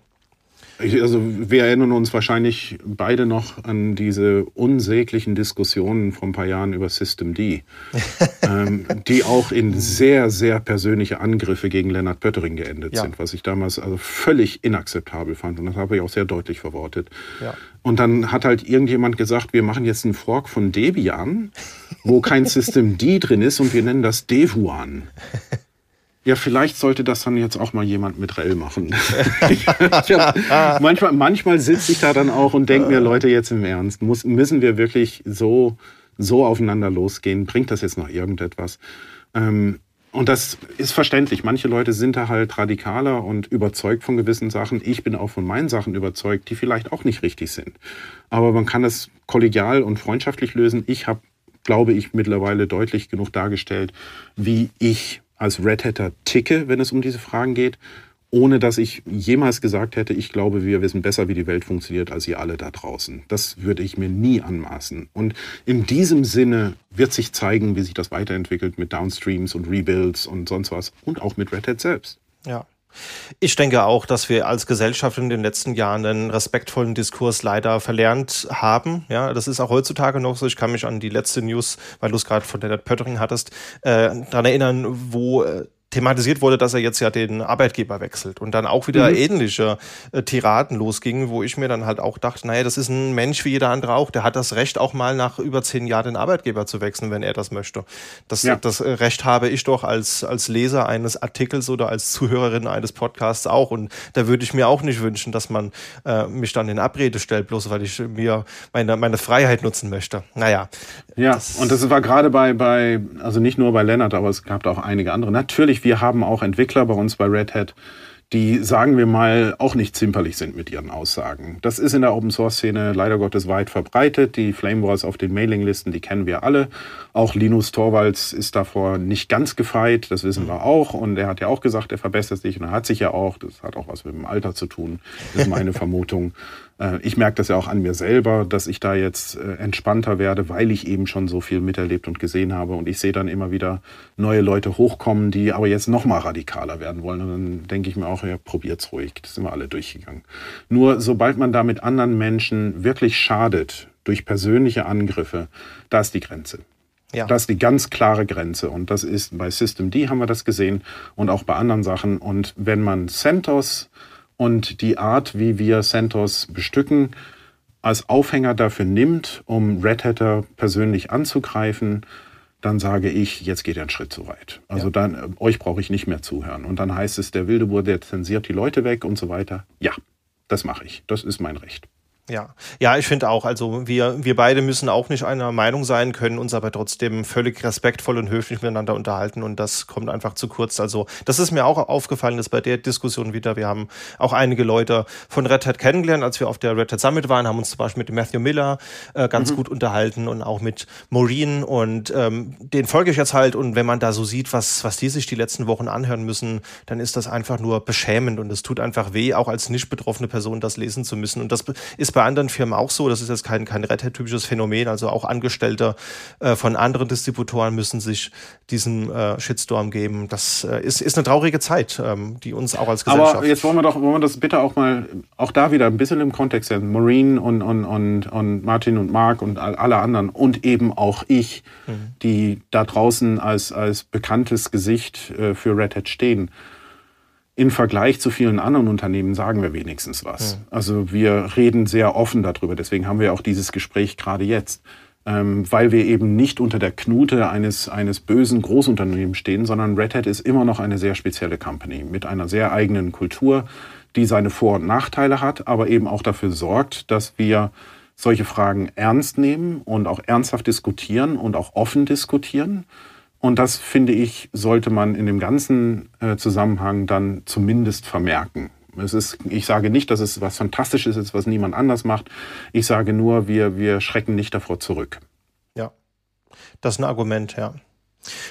Also wir erinnern uns wahrscheinlich beide noch an diese unsäglichen Diskussionen vor ein paar Jahren über System D, [laughs] ähm, die auch in sehr, sehr persönliche Angriffe gegen Lennart Pöttering geendet ja. sind, was ich damals also völlig inakzeptabel fand. Und das habe ich auch sehr deutlich verwortet. Ja. Und dann hat halt irgendjemand gesagt, wir machen jetzt einen Fork von Debian, wo kein System D drin ist und wir nennen das Devuan. [laughs] Ja, vielleicht sollte das dann jetzt auch mal jemand mit Rell machen. [laughs] hab, manchmal manchmal sitze ich da dann auch und denke mir, Leute, jetzt im Ernst, muss, müssen wir wirklich so, so aufeinander losgehen? Bringt das jetzt noch irgendetwas? Ähm, und das ist verständlich. Manche Leute sind da halt radikaler und überzeugt von gewissen Sachen. Ich bin auch von meinen Sachen überzeugt, die vielleicht auch nicht richtig sind. Aber man kann das kollegial und freundschaftlich lösen. Ich habe, glaube ich, mittlerweile deutlich genug dargestellt, wie ich als Red Hatter ticke, wenn es um diese Fragen geht, ohne dass ich jemals gesagt hätte, ich glaube, wir wissen besser, wie die Welt funktioniert, als ihr alle da draußen. Das würde ich mir nie anmaßen. Und in diesem Sinne wird sich zeigen, wie sich das weiterentwickelt mit Downstreams und Rebuilds und sonst was und auch mit Red Hat selbst. Ja. Ich denke auch, dass wir als Gesellschaft in den letzten Jahren einen respektvollen Diskurs leider verlernt haben. Ja, das ist auch heutzutage noch so. Ich kann mich an die letzte News, weil du es gerade von Leonard Pöttering hattest, äh, daran erinnern, wo äh, thematisiert wurde, dass er jetzt ja den Arbeitgeber wechselt und dann auch wieder mhm. ähnliche äh, Tiraden losgingen, wo ich mir dann halt auch dachte, naja, das ist ein Mensch wie jeder andere auch, der hat das Recht auch mal nach über zehn Jahren den Arbeitgeber zu wechseln, wenn er das möchte. Das, ja. das äh, Recht habe ich doch als, als Leser eines Artikels oder als Zuhörerin eines Podcasts auch und da würde ich mir auch nicht wünschen, dass man äh, mich dann in Abrede stellt, bloß weil ich mir meine, meine Freiheit nutzen möchte. Naja. Ja, und das war gerade bei, bei, also nicht nur bei Lennart, aber es gab da auch einige andere. Natürlich wir haben auch Entwickler bei uns bei Red Hat, die, sagen wir mal, auch nicht zimperlich sind mit ihren Aussagen. Das ist in der Open Source Szene leider Gottes weit verbreitet. Die Flame Wars auf den Mailinglisten, die kennen wir alle. Auch Linus Torvalds ist davor nicht ganz gefeit, das wissen wir auch. Und er hat ja auch gesagt, er verbessert sich und er hat sich ja auch. Das hat auch was mit dem Alter zu tun, ist meine [laughs] Vermutung. Äh, ich merke das ja auch an mir selber, dass ich da jetzt äh, entspannter werde, weil ich eben schon so viel miterlebt und gesehen habe. Und ich sehe dann immer wieder neue Leute hochkommen, die aber jetzt noch mal radikaler werden wollen. Und dann denke ich mir auch, ja, probiert's ruhig. Das sind wir alle durchgegangen. Nur sobald man da mit anderen Menschen wirklich schadet, durch persönliche Angriffe, da ist die Grenze. Ja. Das ist die ganz klare Grenze. Und das ist bei System D haben wir das gesehen und auch bei anderen Sachen. Und wenn man CentOS und die Art, wie wir CentOS bestücken, als Aufhänger dafür nimmt, um Red Hatter persönlich anzugreifen, dann sage ich, jetzt geht er einen Schritt zu weit. Also ja. dann, äh, euch brauche ich nicht mehr zuhören. Und dann heißt es, der Wildebur, der zensiert die Leute weg und so weiter. Ja, das mache ich. Das ist mein Recht. Ja, ja, ich finde auch, also wir, wir beide müssen auch nicht einer Meinung sein, können uns aber trotzdem völlig respektvoll und höflich miteinander unterhalten und das kommt einfach zu kurz. Also das ist mir auch aufgefallen, dass bei der Diskussion wieder, wir haben auch einige Leute von Red Hat kennengelernt, als wir auf der Red Hat Summit waren, haben uns zum Beispiel mit Matthew Miller äh, ganz mhm. gut unterhalten und auch mit Maureen und ähm, den folge ich jetzt halt und wenn man da so sieht, was, was die sich die letzten Wochen anhören müssen, dann ist das einfach nur beschämend und es tut einfach weh, auch als nicht betroffene Person das lesen zu müssen und das ist bei anderen Firmen auch so. Das ist jetzt kein, kein Red Hat-typisches Phänomen. Also auch Angestellte äh, von anderen Distributoren müssen sich diesen äh, Shitstorm geben. Das äh, ist, ist eine traurige Zeit, ähm, die uns auch als Gesellschaft. Aber jetzt wollen wir doch, wollen wir das bitte auch mal, auch da wieder ein bisschen im Kontext setzen. Maureen und, und, und, und Martin und Mark und alle anderen und eben auch ich, mhm. die da draußen als, als bekanntes Gesicht äh, für Red Hat stehen im Vergleich zu vielen anderen Unternehmen sagen wir wenigstens was. Ja. Also wir reden sehr offen darüber. Deswegen haben wir auch dieses Gespräch gerade jetzt. Ähm, weil wir eben nicht unter der Knute eines, eines bösen Großunternehmens stehen, sondern Red Hat ist immer noch eine sehr spezielle Company mit einer sehr eigenen Kultur, die seine Vor- und Nachteile hat, aber eben auch dafür sorgt, dass wir solche Fragen ernst nehmen und auch ernsthaft diskutieren und auch offen diskutieren und das, finde ich, sollte man in dem ganzen äh, Zusammenhang dann zumindest vermerken. Es ist, ich sage nicht, dass es was Fantastisches ist, was niemand anders macht. Ich sage nur, wir, wir schrecken nicht davor zurück. Ja, das ist ein Argument, ja.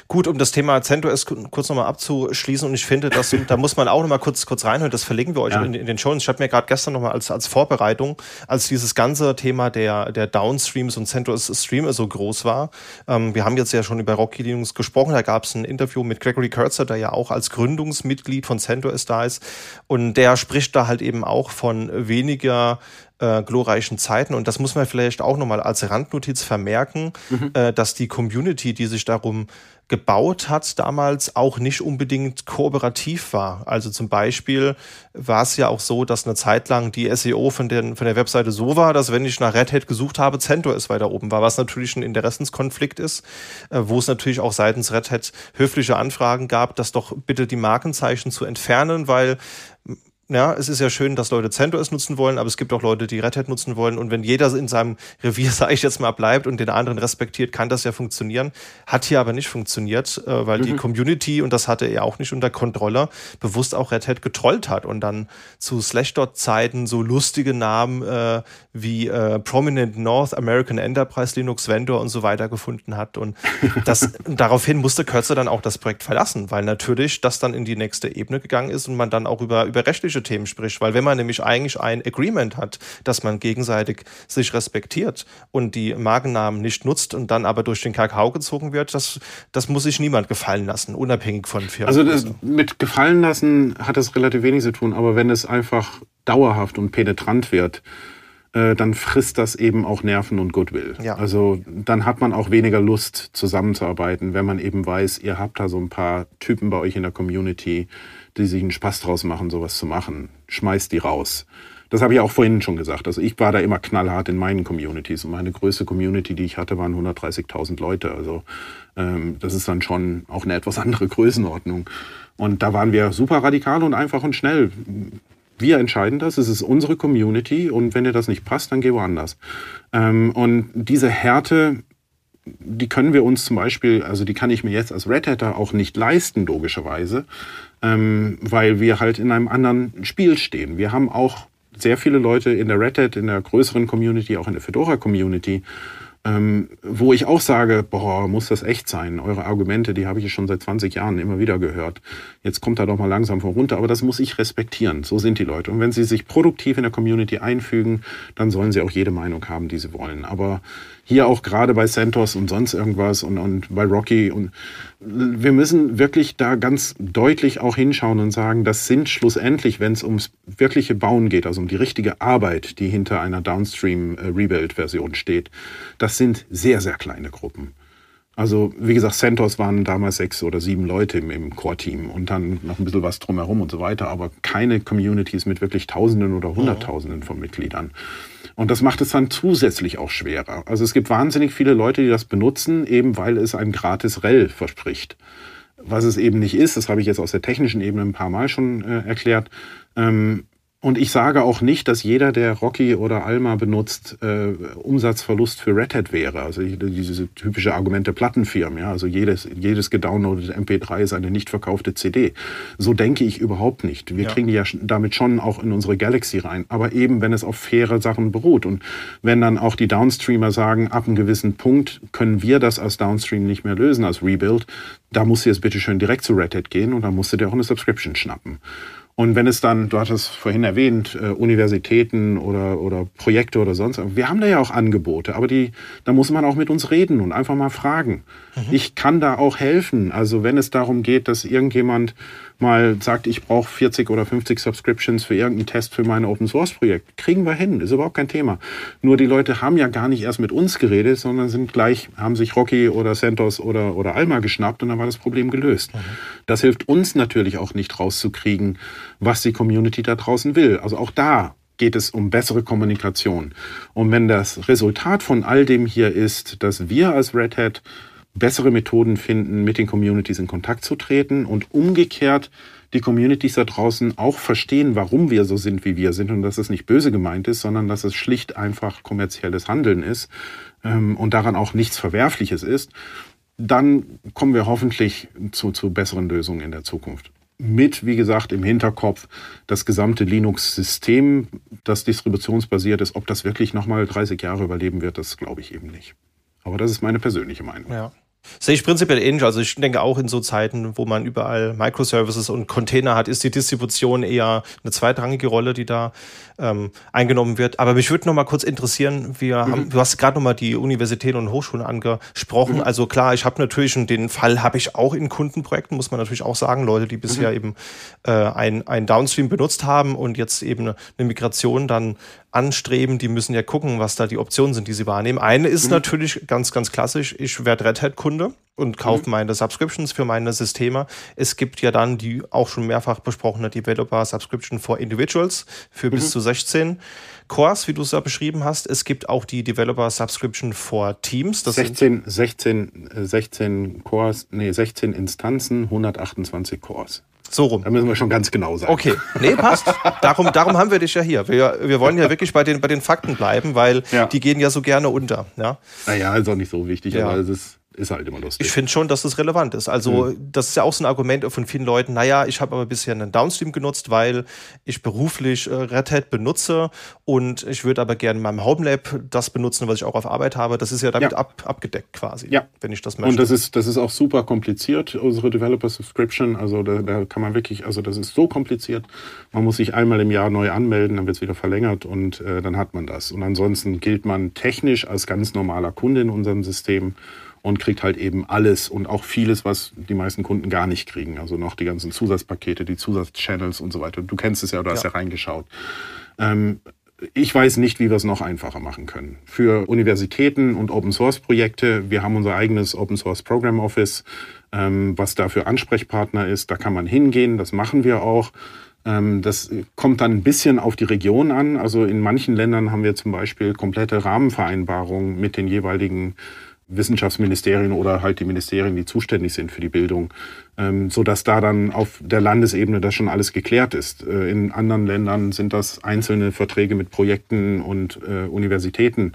Gut, um das Thema CentOS kurz nochmal abzuschließen und ich finde, dass, [laughs] da muss man auch nochmal kurz, kurz reinhören, das verlinken wir euch ja. in, in, den Shows. Ich habe mir gerade gestern nochmal als, als Vorbereitung, als dieses ganze Thema der, der Downstreams und CentOS Streamer so groß war, ähm, wir haben jetzt ja schon über Rocky Linux gesprochen, da gab es ein Interview mit Gregory Kurtzer, der ja auch als Gründungsmitglied von CentOS da ist und der spricht da halt eben auch von weniger äh, glorreichen Zeiten. Und das muss man vielleicht auch nochmal als Randnotiz vermerken, mhm. äh, dass die Community, die sich darum gebaut hat, damals auch nicht unbedingt kooperativ war. Also zum Beispiel war es ja auch so, dass eine Zeit lang die SEO von, den, von der Webseite so war, dass wenn ich nach Red Hat gesucht habe, CentOS weiter oben war, was natürlich ein Interessenskonflikt ist, äh, wo es natürlich auch seitens Red Hat höfliche Anfragen gab, das doch bitte die Markenzeichen zu entfernen, weil ja, es ist ja schön, dass Leute CentOS nutzen wollen, aber es gibt auch Leute, die Red Hat nutzen wollen. Und wenn jeder in seinem Revier, [laughs] sage ich jetzt mal, bleibt und den anderen respektiert, kann das ja funktionieren. Hat hier aber nicht funktioniert, äh, weil mhm. die Community, und das hatte er auch nicht unter Kontrolle, bewusst auch Red Hat getrollt hat und dann zu Slashdot-Zeiten so lustige Namen äh, wie äh, Prominent North American Enterprise Linux Vendor und so weiter gefunden hat. Und [laughs] das, daraufhin musste Kürzer dann auch das Projekt verlassen, weil natürlich das dann in die nächste Ebene gegangen ist und man dann auch über, über rechtliche Themen spricht. Weil wenn man nämlich eigentlich ein Agreement hat, dass man gegenseitig sich respektiert und die Markennamen nicht nutzt und dann aber durch den Kakao gezogen wird, das, das muss sich niemand gefallen lassen, unabhängig von Firmen. Also das, mit gefallen lassen hat es relativ wenig zu tun, aber wenn es einfach dauerhaft und penetrant wird, äh, dann frisst das eben auch Nerven und Goodwill. Ja. Also dann hat man auch weniger Lust zusammenzuarbeiten, wenn man eben weiß, ihr habt da so ein paar Typen bei euch in der Community, die sich einen Spaß draus machen, sowas zu machen. Schmeißt die raus. Das habe ich auch vorhin schon gesagt. Also ich war da immer knallhart in meinen Communities. Und meine größte Community, die ich hatte, waren 130.000 Leute. Also ähm, das ist dann schon auch eine etwas andere Größenordnung. Und da waren wir super radikal und einfach und schnell. Wir entscheiden das, es ist unsere Community und wenn dir das nicht passt, dann geh woanders. Ähm, und diese Härte, die können wir uns zum Beispiel, also die kann ich mir jetzt als Red Hatter auch nicht leisten, logischerweise, ähm, weil wir halt in einem anderen Spiel stehen. Wir haben auch sehr viele Leute in der Red Hat, in der größeren Community, auch in der Fedora Community, ähm, wo ich auch sage, boah, muss das echt sein? Eure Argumente, die habe ich schon seit 20 Jahren immer wieder gehört. Jetzt kommt da doch mal langsam von runter, aber das muss ich respektieren. So sind die Leute. Und wenn sie sich produktiv in der Community einfügen, dann sollen sie auch jede Meinung haben, die sie wollen. Aber hier auch gerade bei Santos und sonst irgendwas und, und bei Rocky. Und wir müssen wirklich da ganz deutlich auch hinschauen und sagen, das sind schlussendlich, wenn es ums wirkliche Bauen geht, also um die richtige Arbeit, die hinter einer Downstream äh, steht, das sind sehr, sehr kleine Gruppen. Also wie gesagt, CentOS waren damals sechs oder sieben Leute im, im Core-Team und dann noch ein bisschen was drumherum und so weiter, aber keine Communities mit wirklich Tausenden oder Hunderttausenden von Mitgliedern. Und das macht es dann zusätzlich auch schwerer. Also es gibt wahnsinnig viele Leute, die das benutzen, eben weil es ein gratis REL verspricht. Was es eben nicht ist, das habe ich jetzt aus der technischen Ebene ein paar Mal schon äh, erklärt. Ähm, und ich sage auch nicht, dass jeder, der Rocky oder Alma benutzt, äh, Umsatzverlust für Red Hat wäre. Also diese typische Argument der Plattenfirmen. Ja? Also jedes, jedes gedownloadete MP3 ist eine nicht verkaufte CD. So denke ich überhaupt nicht. Wir ja. kriegen die ja damit schon auch in unsere Galaxy rein. Aber eben, wenn es auf faire Sachen beruht. Und wenn dann auch die Downstreamer sagen, ab einem gewissen Punkt können wir das als Downstream nicht mehr lösen, als Rebuild, da musst du jetzt bitte schön direkt zu Red Hat gehen und dann musst du dir auch eine Subscription schnappen. Und wenn es dann, du hattest vorhin erwähnt, äh, Universitäten oder, oder Projekte oder sonst, wir haben da ja auch Angebote, aber die, da muss man auch mit uns reden und einfach mal fragen. Mhm. Ich kann da auch helfen. Also wenn es darum geht, dass irgendjemand mal sagt, ich brauche 40 oder 50 Subscriptions für irgendeinen Test für mein Open Source Projekt, kriegen wir hin, ist überhaupt kein Thema. Nur die Leute haben ja gar nicht erst mit uns geredet, sondern sind gleich, haben sich Rocky oder Santos oder, oder Alma geschnappt und dann war das Problem gelöst. Mhm. Das hilft uns natürlich auch nicht rauszukriegen, was die Community da draußen will. Also auch da geht es um bessere Kommunikation. Und wenn das Resultat von all dem hier ist, dass wir als Red Hat bessere Methoden finden, mit den Communities in Kontakt zu treten und umgekehrt die Communities da draußen auch verstehen, warum wir so sind, wie wir sind und dass es nicht böse gemeint ist, sondern dass es schlicht einfach kommerzielles Handeln ist ähm, und daran auch nichts Verwerfliches ist, dann kommen wir hoffentlich zu, zu besseren Lösungen in der Zukunft. Mit, wie gesagt, im Hinterkopf das gesamte Linux-System, das distributionsbasiert ist. Ob das wirklich nochmal 30 Jahre überleben wird, das glaube ich eben nicht. Aber das ist meine persönliche Meinung. Ja. Sehe ich prinzipiell ähnlich. Also ich denke auch in so Zeiten, wo man überall Microservices und Container hat, ist die Distribution eher eine zweitrangige Rolle, die da ähm, eingenommen wird. Aber mich würde noch mal kurz interessieren, wir mhm. haben, du hast gerade noch mal die Universitäten und Hochschulen angesprochen. Mhm. Also klar, ich habe natürlich und den Fall habe ich auch in Kundenprojekten, muss man natürlich auch sagen, Leute, die bisher mhm. eben äh, ein, ein Downstream benutzt haben und jetzt eben eine Migration dann anstreben, die müssen ja gucken, was da die Optionen sind, die sie wahrnehmen. Eine ist mhm. natürlich ganz, ganz klassisch, ich werde Red Hat-Kunde und kaufe mhm. meine Subscriptions für meine Systeme. Es gibt ja dann die auch schon mehrfach besprochene Developer Subscription for Individuals für mhm. bis zu 16 Cores, wie du es ja beschrieben hast. Es gibt auch die Developer Subscription for Teams. Das 16, 16, 16 Cores, nee, 16 Instanzen, 128 Cores. So rum. Da müssen wir schon ganz genau sein. Okay, nee, passt. [laughs] darum, darum haben wir dich ja hier. Wir, wir wollen ja wirklich bei den, bei den Fakten bleiben, weil ja. die gehen ja so gerne unter. Ja? Naja, ist auch nicht so wichtig, ja. aber es ist ist halt immer lustig. Ich finde schon, dass das relevant ist. Also, mhm. das ist ja auch so ein Argument von vielen Leuten. Naja, ich habe aber bisher einen Downstream genutzt, weil ich beruflich äh, Red Hat benutze und ich würde aber gerne in meinem Homelab das benutzen, was ich auch auf Arbeit habe. Das ist ja damit ja. Ab, abgedeckt quasi, ja. wenn ich das möchte. Und das ist, das ist auch super kompliziert, unsere Developer Subscription. Also, da, da kann man wirklich, also, das ist so kompliziert. Man muss sich einmal im Jahr neu anmelden, dann wird es wieder verlängert und äh, dann hat man das. Und ansonsten gilt man technisch als ganz normaler Kunde in unserem System und kriegt halt eben alles und auch vieles, was die meisten Kunden gar nicht kriegen. Also noch die ganzen Zusatzpakete, die Zusatzchannels und so weiter. Du kennst es ja, du hast ja, ja reingeschaut. Ähm, ich weiß nicht, wie wir es noch einfacher machen können. Für Universitäten und Open Source Projekte, wir haben unser eigenes Open Source Program Office, ähm, was da für Ansprechpartner ist. Da kann man hingehen, das machen wir auch. Ähm, das kommt dann ein bisschen auf die Region an. Also in manchen Ländern haben wir zum Beispiel komplette Rahmenvereinbarungen mit den jeweiligen Wissenschaftsministerien oder halt die Ministerien, die zuständig sind für die Bildung, ähm, so dass da dann auf der Landesebene das schon alles geklärt ist. Äh, in anderen Ländern sind das einzelne Verträge mit Projekten und äh, Universitäten.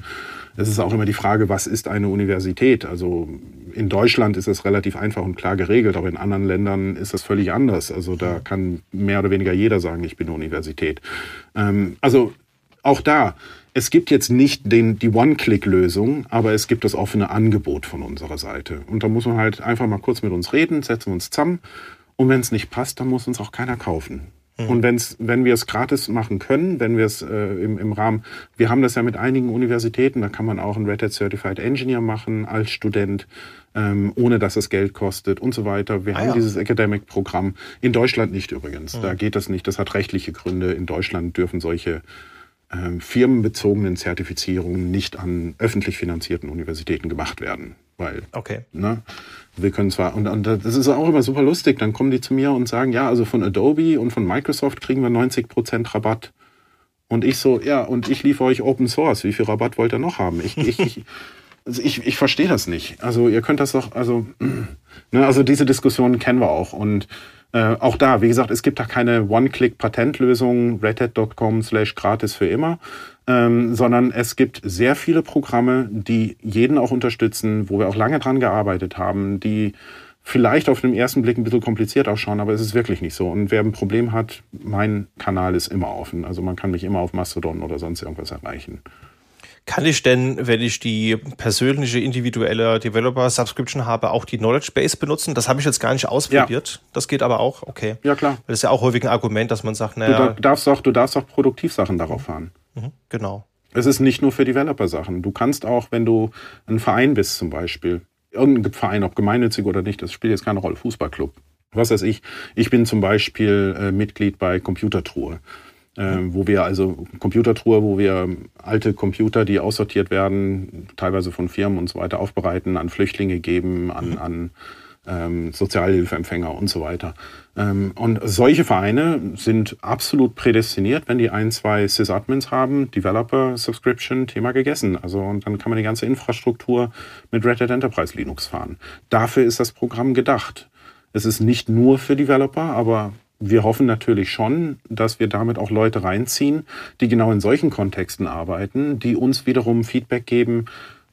Es ist auch immer die Frage, was ist eine Universität? Also in Deutschland ist es relativ einfach und klar geregelt, aber in anderen Ländern ist das völlig anders. Also da kann mehr oder weniger jeder sagen, ich bin eine Universität. Ähm, also auch da es gibt jetzt nicht den, die One-Click-Lösung, aber es gibt das offene Angebot von unserer Seite. Und da muss man halt einfach mal kurz mit uns reden, setzen wir uns zusammen. Und wenn es nicht passt, dann muss uns auch keiner kaufen. Mhm. Und wenn's, wenn wir es gratis machen können, wenn wir es äh, im, im Rahmen, wir haben das ja mit einigen Universitäten, da kann man auch einen Red Hat Certified Engineer machen als Student, ähm, ohne dass es Geld kostet und so weiter. Wir ah, haben ja. dieses Academic-Programm. In Deutschland nicht übrigens. Mhm. Da geht das nicht. Das hat rechtliche Gründe. In Deutschland dürfen solche firmenbezogenen Zertifizierungen nicht an öffentlich finanzierten Universitäten gemacht werden. Weil, okay. ne, wir können zwar, und, und das ist auch immer super lustig, dann kommen die zu mir und sagen, ja, also von Adobe und von Microsoft kriegen wir 90% Rabatt. Und ich so, ja, und ich liefere euch Open Source. Wie viel Rabatt wollt ihr noch haben? Ich, ich, ich, [laughs] also ich, ich verstehe das nicht. Also ihr könnt das doch, also, [clears throat] ne, also diese Diskussionen kennen wir auch. Und äh, auch da, wie gesagt, es gibt da keine One-Click-Patentlösung, redhat.com slash gratis für immer, ähm, sondern es gibt sehr viele Programme, die jeden auch unterstützen, wo wir auch lange dran gearbeitet haben, die vielleicht auf den ersten Blick ein bisschen kompliziert ausschauen, aber es ist wirklich nicht so. Und wer ein Problem hat, mein Kanal ist immer offen. Also man kann mich immer auf Mastodon oder sonst irgendwas erreichen. Kann ich denn, wenn ich die persönliche individuelle Developer-Subscription habe, auch die Knowledge Base benutzen? Das habe ich jetzt gar nicht ausprobiert. Ja. Das geht aber auch, okay. Ja, klar. Das ist ja auch häufig ein Argument, dass man sagt, naja. Du darfst auch, du darfst auch Produktivsachen darauf fahren. Mhm, genau. Es ist nicht nur für Developer-Sachen. Du kannst auch, wenn du ein Verein bist zum Beispiel, irgendein Verein, ob gemeinnützig oder nicht, das spielt jetzt keine Rolle, Fußballclub. Was weiß ich. Ich bin zum Beispiel äh, Mitglied bei Computertruhe, wo wir also Computertruhe, wo wir alte Computer, die aussortiert werden, teilweise von Firmen und so weiter, aufbereiten, an Flüchtlinge geben, an, mhm. an ähm, Sozialhilfeempfänger und so weiter. Ähm, und solche Vereine sind absolut prädestiniert, wenn die ein, zwei Sysadmins haben, Developer Subscription, Thema gegessen. Also und dann kann man die ganze Infrastruktur mit Red Hat Enterprise Linux fahren. Dafür ist das Programm gedacht. Es ist nicht nur für Developer, aber wir hoffen natürlich schon, dass wir damit auch Leute reinziehen, die genau in solchen Kontexten arbeiten, die uns wiederum Feedback geben,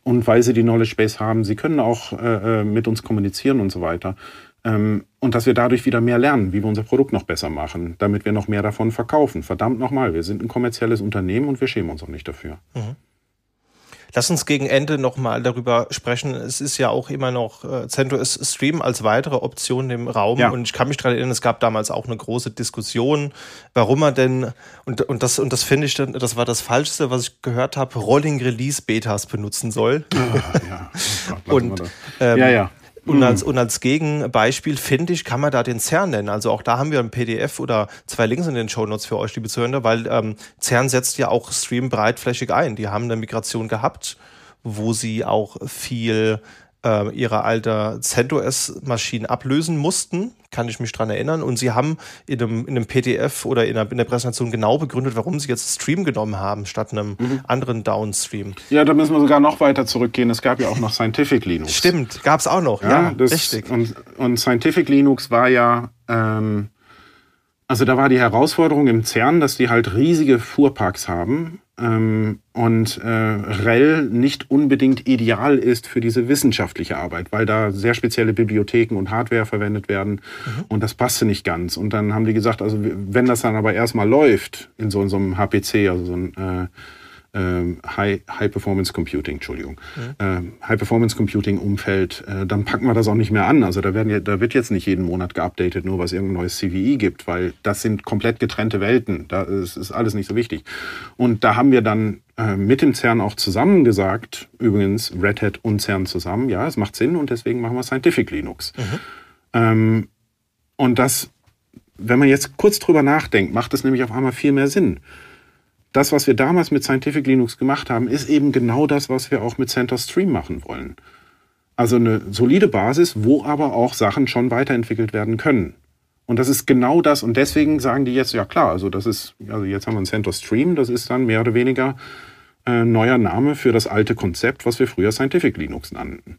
und weil sie die Knowledge Base haben, sie können auch äh, äh, mit uns kommunizieren und so weiter. Ähm, und dass wir dadurch wieder mehr lernen, wie wir unser Produkt noch besser machen, damit wir noch mehr davon verkaufen. Verdammt nochmal, wir sind ein kommerzielles Unternehmen und wir schämen uns auch nicht dafür. Mhm. Lass uns gegen Ende nochmal darüber sprechen. Es ist ja auch immer noch äh, CentOS Stream als weitere Option im Raum. Ja. Und ich kann mich daran erinnern, es gab damals auch eine große Diskussion, warum man denn, und, und das, und das finde ich dann, das war das Falschste, was ich gehört habe, Rolling Release Betas benutzen soll. Oh, ja. Oh Gott, [laughs] und ähm, ja, ja. Und als, und als Gegenbeispiel, finde ich, kann man da den CERN nennen. Also auch da haben wir ein PDF oder zwei Links in den Show Notes für euch, liebe Zuhörer, weil ähm, CERN setzt ja auch Stream breitflächig ein. Die haben eine Migration gehabt, wo sie auch viel äh, ihre alte CentOS-Maschinen ablösen mussten, kann ich mich dran erinnern. Und sie haben in einem, in einem PDF oder in, einer, in der Präsentation genau begründet, warum sie jetzt Stream genommen haben, statt einem mhm. anderen Downstream. Ja, da müssen wir sogar noch weiter zurückgehen. Es gab ja auch noch Scientific Linux. Stimmt, gab es auch noch, ja, ja das, richtig. Und, und Scientific Linux war ja... Ähm, also da war die Herausforderung im CERN, dass die halt riesige Fuhrparks haben ähm, und äh, REL nicht unbedingt ideal ist für diese wissenschaftliche Arbeit, weil da sehr spezielle Bibliotheken und Hardware verwendet werden mhm. und das passte nicht ganz. Und dann haben die gesagt, also wenn das dann aber erstmal läuft in so, in so einem HPC, also so ein äh, ähm, High, High Performance Computing, Entschuldigung, ja. äh, High Performance Computing Umfeld, äh, dann packen wir das auch nicht mehr an. Also da werden ja, da wird jetzt nicht jeden Monat geupdatet, nur was irgendein neues CVE gibt, weil das sind komplett getrennte Welten. Da ist, ist alles nicht so wichtig. Und da haben wir dann äh, mit dem CERN auch zusammen gesagt, übrigens Red Hat und CERN zusammen, ja, es macht Sinn und deswegen machen wir Scientific Linux. Mhm. Ähm, und das, wenn man jetzt kurz drüber nachdenkt, macht es nämlich auf einmal viel mehr Sinn das, was wir damals mit Scientific Linux gemacht haben, ist eben genau das, was wir auch mit CentOS Stream machen wollen. Also eine solide Basis, wo aber auch Sachen schon weiterentwickelt werden können. Und das ist genau das. Und deswegen sagen die jetzt, ja klar, also das ist, also jetzt haben wir ein CentOS Stream, das ist dann mehr oder weniger äh, neuer Name für das alte Konzept, was wir früher Scientific Linux nannten.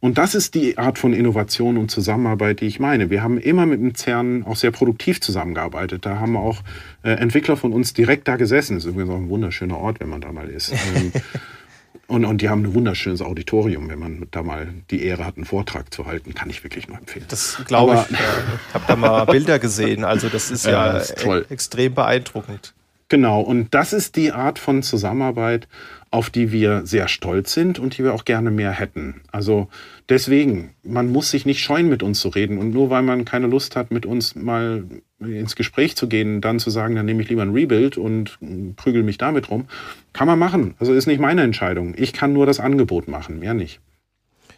Und das ist die Art von Innovation und Zusammenarbeit, die ich meine. Wir haben immer mit dem CERN auch sehr produktiv zusammengearbeitet. Da haben auch äh, Entwickler von uns direkt da gesessen. Das ist übrigens auch ein wunderschöner Ort, wenn man da mal ist. Ähm, [laughs] und, und die haben ein wunderschönes Auditorium, wenn man da mal die Ehre hat, einen Vortrag zu halten, kann ich wirklich nur empfehlen. Das glaube ich. Ich habe da mal [laughs] Bilder gesehen. Also das ist ja, ja ist e extrem beeindruckend. Genau. Und das ist die Art von Zusammenarbeit, auf die wir sehr stolz sind und die wir auch gerne mehr hätten. Also deswegen, man muss sich nicht scheuen, mit uns zu reden. Und nur weil man keine Lust hat, mit uns mal ins Gespräch zu gehen, dann zu sagen, dann nehme ich lieber ein Rebuild und prügel mich damit rum, kann man machen. Also ist nicht meine Entscheidung. Ich kann nur das Angebot machen, mehr nicht.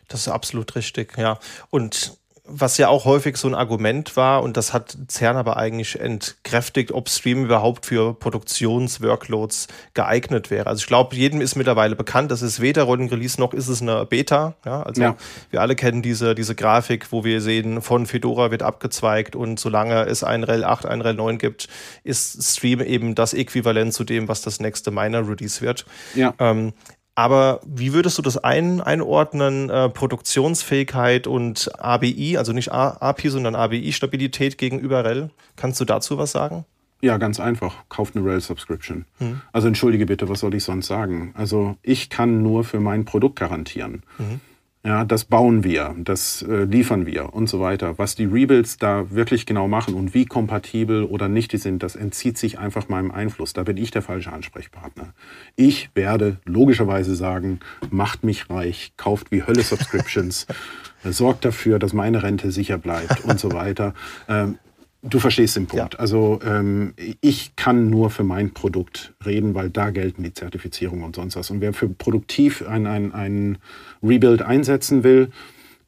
Das ist absolut richtig, ja. Und was ja auch häufig so ein Argument war, und das hat CERN aber eigentlich entkräftigt, ob Stream überhaupt für Produktionsworkloads geeignet wäre. Also ich glaube, jedem ist mittlerweile bekannt, das ist weder Rolling-Release noch ist es eine Beta. Ja, also ja. wir alle kennen diese, diese Grafik, wo wir sehen, von Fedora wird abgezweigt und solange es ein RHEL 8, ein RHEL 9 gibt, ist Stream eben das Äquivalent zu dem, was das nächste Minor-Release wird. Ja. Ähm, aber wie würdest du das ein, einordnen? Äh, Produktionsfähigkeit und ABI, also nicht A, API, sondern ABI-Stabilität gegenüber REL. Kannst du dazu was sagen? Ja, ganz einfach. Kauft eine REL-Subscription. Hm. Also entschuldige bitte, was soll ich sonst sagen? Also ich kann nur für mein Produkt garantieren. Mhm. Ja, das bauen wir, das äh, liefern wir und so weiter. Was die Rebuilds da wirklich genau machen und wie kompatibel oder nicht die sind, das entzieht sich einfach meinem Einfluss. Da bin ich der falsche Ansprechpartner. Ich werde logischerweise sagen, macht mich reich, kauft wie Hölle Subscriptions, [laughs] sorgt dafür, dass meine Rente sicher bleibt und so weiter. Ähm, Du verstehst den Punkt. Ja. Also ähm, ich kann nur für mein Produkt reden, weil da gelten die Zertifizierungen und sonst was. Und wer für produktiv ein, ein, ein Rebuild einsetzen will,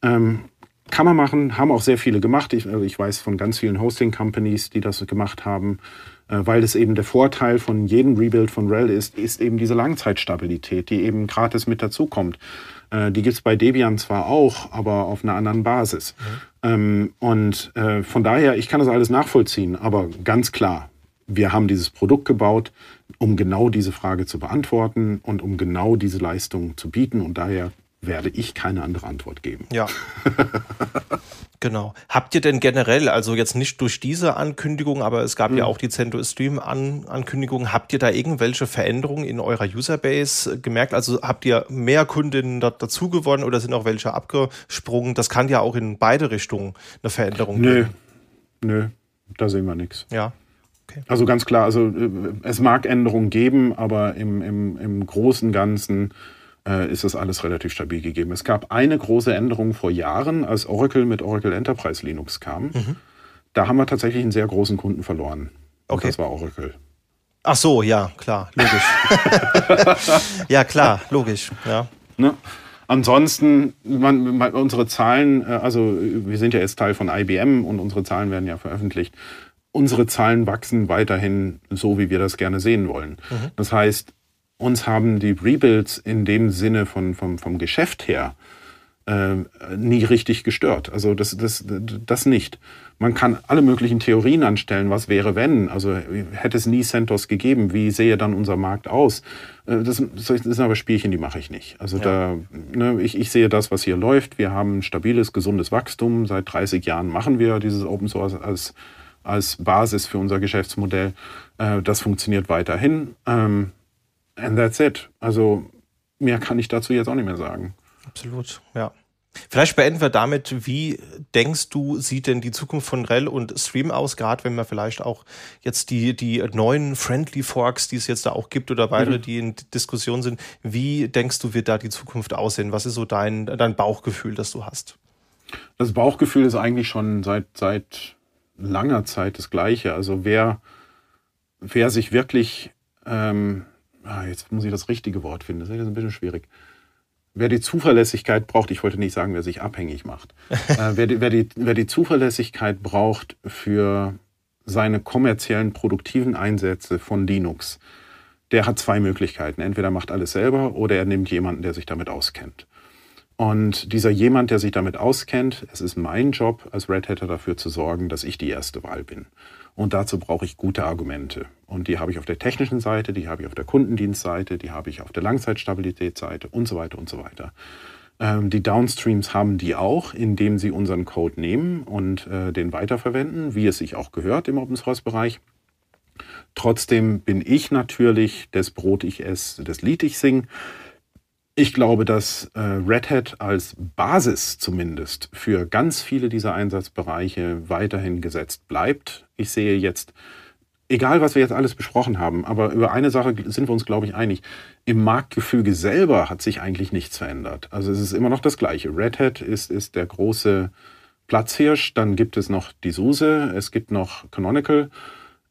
ähm, kann man machen, haben auch sehr viele gemacht. Ich, also ich weiß von ganz vielen Hosting-Companies, die das gemacht haben, äh, weil es eben der Vorteil von jedem Rebuild von RHEL ist, ist eben diese Langzeitstabilität, die eben gratis mit dazukommt. Äh, die gibt es bei Debian zwar auch, aber auf einer anderen Basis. Mhm. Ähm, und äh, von daher, ich kann das alles nachvollziehen, aber ganz klar, wir haben dieses Produkt gebaut, um genau diese Frage zu beantworten und um genau diese Leistung zu bieten. Und daher werde ich keine andere Antwort geben. Ja. [laughs] Genau. Habt ihr denn generell, also jetzt nicht durch diese Ankündigung, aber es gab mhm. ja auch die CentOS Stream -An Ankündigung, habt ihr da irgendwelche Veränderungen in eurer Userbase gemerkt? Also habt ihr mehr Kundinnen dazu gewonnen oder sind auch welche abgesprungen? Das kann ja auch in beide Richtungen eine Veränderung Nö. geben. Nö, da sehen wir nichts. Ja. Okay. Also ganz klar, also äh, es mag Änderungen geben, aber im, im, im Großen Ganzen ist das alles relativ stabil gegeben. Es gab eine große Änderung vor Jahren, als Oracle mit Oracle Enterprise Linux kam. Mhm. Da haben wir tatsächlich einen sehr großen Kunden verloren. Und okay. das war Oracle. Ach so, ja, klar, logisch. [laughs] ja, klar, logisch, ja. Ne? Ansonsten, man, man, unsere Zahlen, äh, also wir sind ja jetzt Teil von IBM und unsere Zahlen werden ja veröffentlicht. Unsere Zahlen wachsen weiterhin so, wie wir das gerne sehen wollen. Mhm. Das heißt, uns haben die Rebuilds in dem Sinne von, vom, vom Geschäft her äh, nie richtig gestört. Also das, das, das nicht. Man kann alle möglichen Theorien anstellen, was wäre wenn. Also hätte es nie CentOS gegeben, wie sähe dann unser Markt aus? Äh, das, das sind aber Spielchen, die mache ich nicht. Also ja. da, ne, ich, ich sehe das, was hier läuft. Wir haben stabiles, gesundes Wachstum. Seit 30 Jahren machen wir dieses Open Source als, als Basis für unser Geschäftsmodell. Äh, das funktioniert weiterhin. And that's it. Also mehr kann ich dazu jetzt auch nicht mehr sagen. Absolut, ja. Vielleicht beenden wir damit, wie denkst du, sieht denn die Zukunft von REL und Stream aus, gerade wenn man vielleicht auch jetzt die, die neuen Friendly Forks, die es jetzt da auch gibt oder weitere, mhm. die in Diskussion sind, wie denkst du, wird da die Zukunft aussehen? Was ist so dein, dein Bauchgefühl, das du hast? Das Bauchgefühl ist eigentlich schon seit, seit langer Zeit das gleiche. Also wer, wer sich wirklich ähm, ah, jetzt muss ich das richtige Wort finden, das ist ein bisschen schwierig. Wer die Zuverlässigkeit braucht, ich wollte nicht sagen, wer sich abhängig macht, [laughs] äh, wer, die, wer, die, wer die Zuverlässigkeit braucht für seine kommerziellen, produktiven Einsätze von Linux, der hat zwei Möglichkeiten. Entweder macht alles selber oder er nimmt jemanden, der sich damit auskennt. Und dieser jemand, der sich damit auskennt, es ist mein Job als Red Hatter dafür zu sorgen, dass ich die erste Wahl bin. Und dazu brauche ich gute Argumente. Und die habe ich auf der technischen Seite, die habe ich auf der Kundendienstseite, die habe ich auf der Langzeitstabilitätsseite und so weiter und so weiter. Ähm, die Downstreams haben die auch, indem sie unseren Code nehmen und äh, den weiterverwenden, wie es sich auch gehört im Open Source Bereich. Trotzdem bin ich natürlich des Brot ich ess, des Lied ich sing. Ich glaube, dass äh, Red Hat als Basis zumindest für ganz viele dieser Einsatzbereiche weiterhin gesetzt bleibt. Ich sehe jetzt, egal was wir jetzt alles besprochen haben, aber über eine Sache sind wir uns, glaube ich, einig. Im Marktgefüge selber hat sich eigentlich nichts verändert. Also es ist immer noch das Gleiche. Red Hat ist, ist der große Platzhirsch. Dann gibt es noch die SUSE, es gibt noch Canonical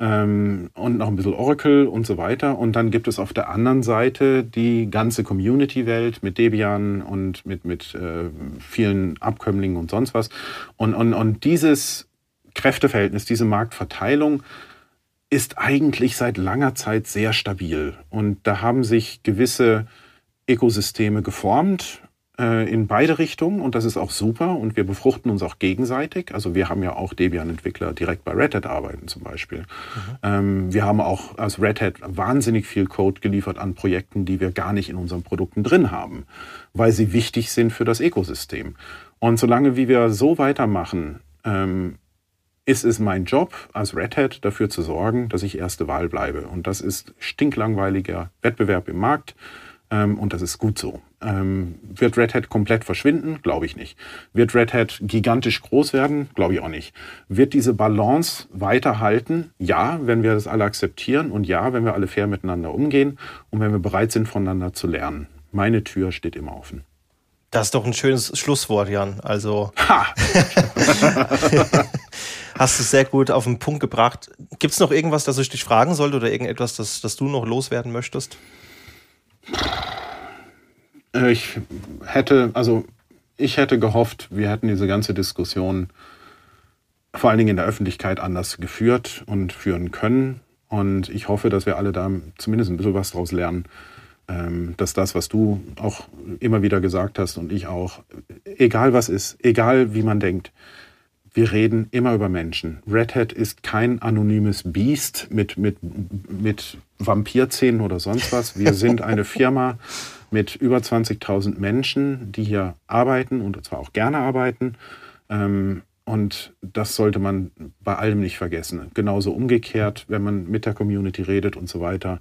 ähm, und noch ein bisschen Oracle und so weiter. Und dann gibt es auf der anderen Seite die ganze Community-Welt mit Debian und mit, mit äh, vielen Abkömmlingen und sonst was. Und, und, und dieses Kräfteverhältnis, diese Marktverteilung ist eigentlich seit langer Zeit sehr stabil. Und da haben sich gewisse Ökosysteme geformt äh, in beide Richtungen und das ist auch super und wir befruchten uns auch gegenseitig. Also wir haben ja auch Debian-Entwickler direkt bei Red Hat arbeiten zum Beispiel. Mhm. Ähm, wir haben auch als Red Hat wahnsinnig viel Code geliefert an Projekten, die wir gar nicht in unseren Produkten drin haben, weil sie wichtig sind für das Ökosystem. Und solange wie wir so weitermachen, ähm, ist es mein Job als Red Hat dafür zu sorgen, dass ich erste Wahl bleibe. Und das ist stinklangweiliger Wettbewerb im Markt. Ähm, und das ist gut so. Ähm, wird Red Hat komplett verschwinden? Glaube ich nicht. Wird Red Hat gigantisch groß werden? Glaube ich auch nicht. Wird diese Balance weiterhalten? Ja, wenn wir das alle akzeptieren und ja, wenn wir alle fair miteinander umgehen und wenn wir bereit sind, voneinander zu lernen. Meine Tür steht immer offen. Das ist doch ein schönes Schlusswort, Jan. Also ha. [laughs] hast du sehr gut auf den Punkt gebracht. Gibt es noch irgendwas, das ich dich fragen sollte oder irgendetwas, das, das du noch loswerden möchtest? Ich hätte, also ich hätte gehofft, wir hätten diese ganze Diskussion vor allen Dingen in der Öffentlichkeit anders geführt und führen können. Und ich hoffe, dass wir alle da zumindest ein bisschen was draus lernen, ähm, dass das, was du auch immer wieder gesagt hast und ich auch, egal was ist, egal wie man denkt, wir reden immer über Menschen. Red Hat ist kein anonymes Biest mit, mit, mit Vampirzähnen oder sonst was. Wir sind eine Firma [laughs] mit über 20.000 Menschen, die hier arbeiten und zwar auch gerne arbeiten. Ähm, und das sollte man bei allem nicht vergessen. Genauso umgekehrt, wenn man mit der Community redet und so weiter.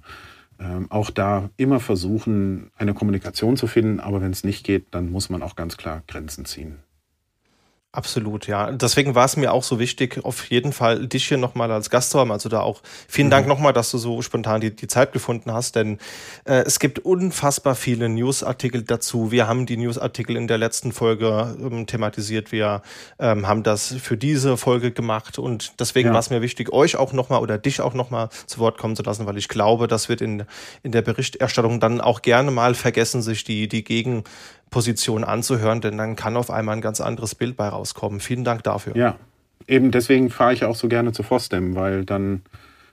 Ähm, auch da immer versuchen, eine Kommunikation zu finden. Aber wenn es nicht geht, dann muss man auch ganz klar Grenzen ziehen. Absolut, ja. Deswegen war es mir auch so wichtig, auf jeden Fall dich hier nochmal als Gast zu haben. Also da auch vielen mhm. Dank nochmal, dass du so spontan die, die Zeit gefunden hast, denn äh, es gibt unfassbar viele Newsartikel dazu. Wir haben die Newsartikel in der letzten Folge ähm, thematisiert. Wir ähm, haben das für diese Folge gemacht und deswegen ja. war es mir wichtig, euch auch nochmal oder dich auch nochmal zu Wort kommen zu lassen, weil ich glaube, das wird in, in der Berichterstattung dann auch gerne mal vergessen, sich die, die Gegen Position anzuhören, denn dann kann auf einmal ein ganz anderes Bild bei rauskommen. Vielen Dank dafür. Ja, eben deswegen fahre ich auch so gerne zu FOSDEM, weil dann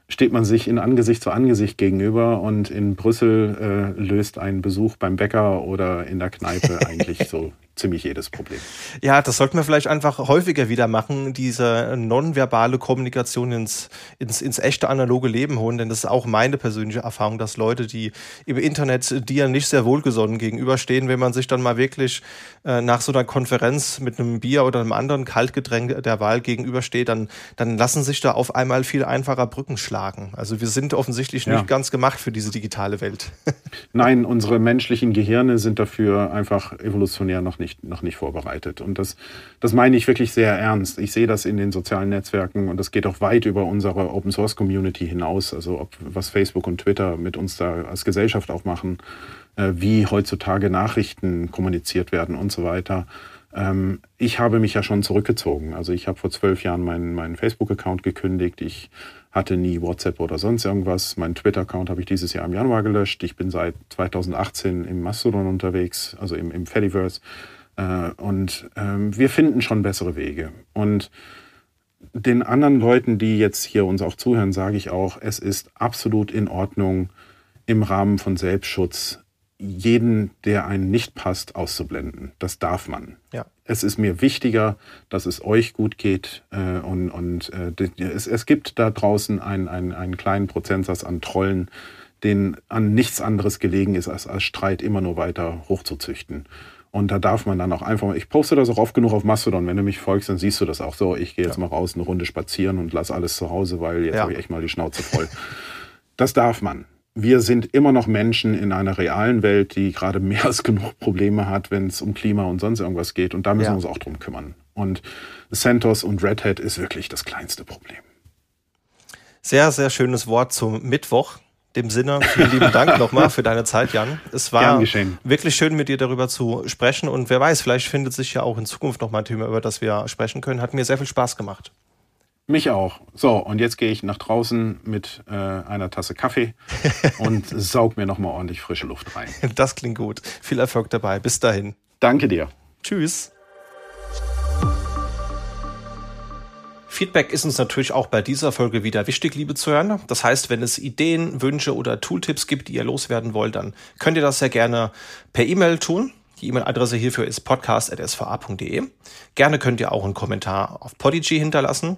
steht man sich in Angesicht zu Angesicht gegenüber und in Brüssel äh, löst ein Besuch beim Bäcker oder in der Kneipe [laughs] eigentlich so ziemlich jedes Problem. Ja, das sollten wir vielleicht einfach häufiger wieder machen, diese nonverbale Kommunikation ins, ins, ins echte analoge Leben holen, denn das ist auch meine persönliche Erfahrung, dass Leute, die im Internet dir nicht sehr wohlgesonnen gegenüberstehen, wenn man sich dann mal wirklich äh, nach so einer Konferenz mit einem Bier oder einem anderen Kaltgetränk der Wahl gegenübersteht, dann, dann lassen sich da auf einmal viel einfacher Brücken schlagen. Also wir sind offensichtlich ja. nicht ganz gemacht für diese digitale Welt. [laughs] Nein, unsere menschlichen Gehirne sind dafür einfach evolutionär noch nicht, noch nicht vorbereitet. Und das, das meine ich wirklich sehr ernst. Ich sehe das in den sozialen Netzwerken und das geht auch weit über unsere Open Source Community hinaus. Also ob, was Facebook und Twitter mit uns da als Gesellschaft auch machen äh, wie heutzutage Nachrichten kommuniziert werden und so weiter. Ähm, ich habe mich ja schon zurückgezogen. Also ich habe vor zwölf Jahren meinen, meinen Facebook-Account gekündigt. Ich hatte nie WhatsApp oder sonst irgendwas. Meinen Twitter-Account habe ich dieses Jahr im Januar gelöscht. Ich bin seit 2018 im Mastodon unterwegs, also im, im Fediverse. Äh, und ähm, wir finden schon bessere Wege. Und den anderen Leuten, die jetzt hier uns auch zuhören, sage ich auch, es ist absolut in Ordnung, im Rahmen von Selbstschutz jeden, der einen nicht passt, auszublenden. Das darf man. Ja. Es ist mir wichtiger, dass es euch gut geht äh, und, und äh, es, es gibt da draußen einen, einen, einen kleinen Prozentsatz an Trollen, denen an nichts anderes gelegen ist, als als Streit immer nur weiter hochzuzüchten. Und da darf man dann auch einfach, ich poste das auch oft genug auf Mastodon, wenn du mich folgst, dann siehst du das auch so, ich gehe jetzt ja. mal raus eine Runde spazieren und lass alles zu Hause, weil jetzt ja. habe ich echt mal die Schnauze voll. das darf man wir sind immer noch Menschen in einer realen Welt, die gerade mehr als genug Probleme hat, wenn es um Klima und sonst irgendwas geht. Und da müssen ja. wir uns auch drum kümmern. Und CentOS und Red Hat ist wirklich das kleinste Problem. Sehr, sehr schönes Wort zum Mittwoch. Dem Sinne, vielen lieben Dank nochmal für deine Zeit, Jan. Es war wirklich schön, mit dir darüber zu sprechen. Und wer weiß, vielleicht findet sich ja auch in Zukunft nochmal ein Thema, über das wir sprechen können. Hat mir sehr viel Spaß gemacht. Mich auch. So, und jetzt gehe ich nach draußen mit äh, einer Tasse Kaffee [laughs] und saug mir nochmal ordentlich frische Luft rein. Das klingt gut. Viel Erfolg dabei. Bis dahin. Danke dir. Tschüss. Feedback ist uns natürlich auch bei dieser Folge wieder wichtig, liebe Zuhörer. Das heißt, wenn es Ideen, Wünsche oder Tooltips gibt, die ihr loswerden wollt, dann könnt ihr das sehr gerne per E-Mail tun. Die E-Mail-Adresse hierfür ist podcast.sva.de. Gerne könnt ihr auch einen Kommentar auf Podigy hinterlassen.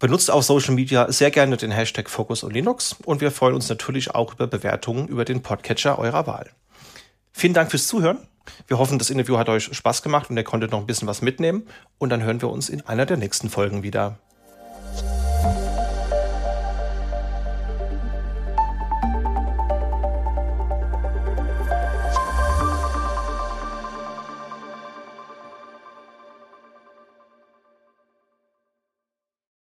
Benutzt auf Social Media sehr gerne den Hashtag Focus und Linux und wir freuen uns natürlich auch über Bewertungen über den Podcatcher eurer Wahl. Vielen Dank fürs Zuhören. Wir hoffen, das Interview hat euch Spaß gemacht und ihr konntet noch ein bisschen was mitnehmen. Und dann hören wir uns in einer der nächsten Folgen wieder.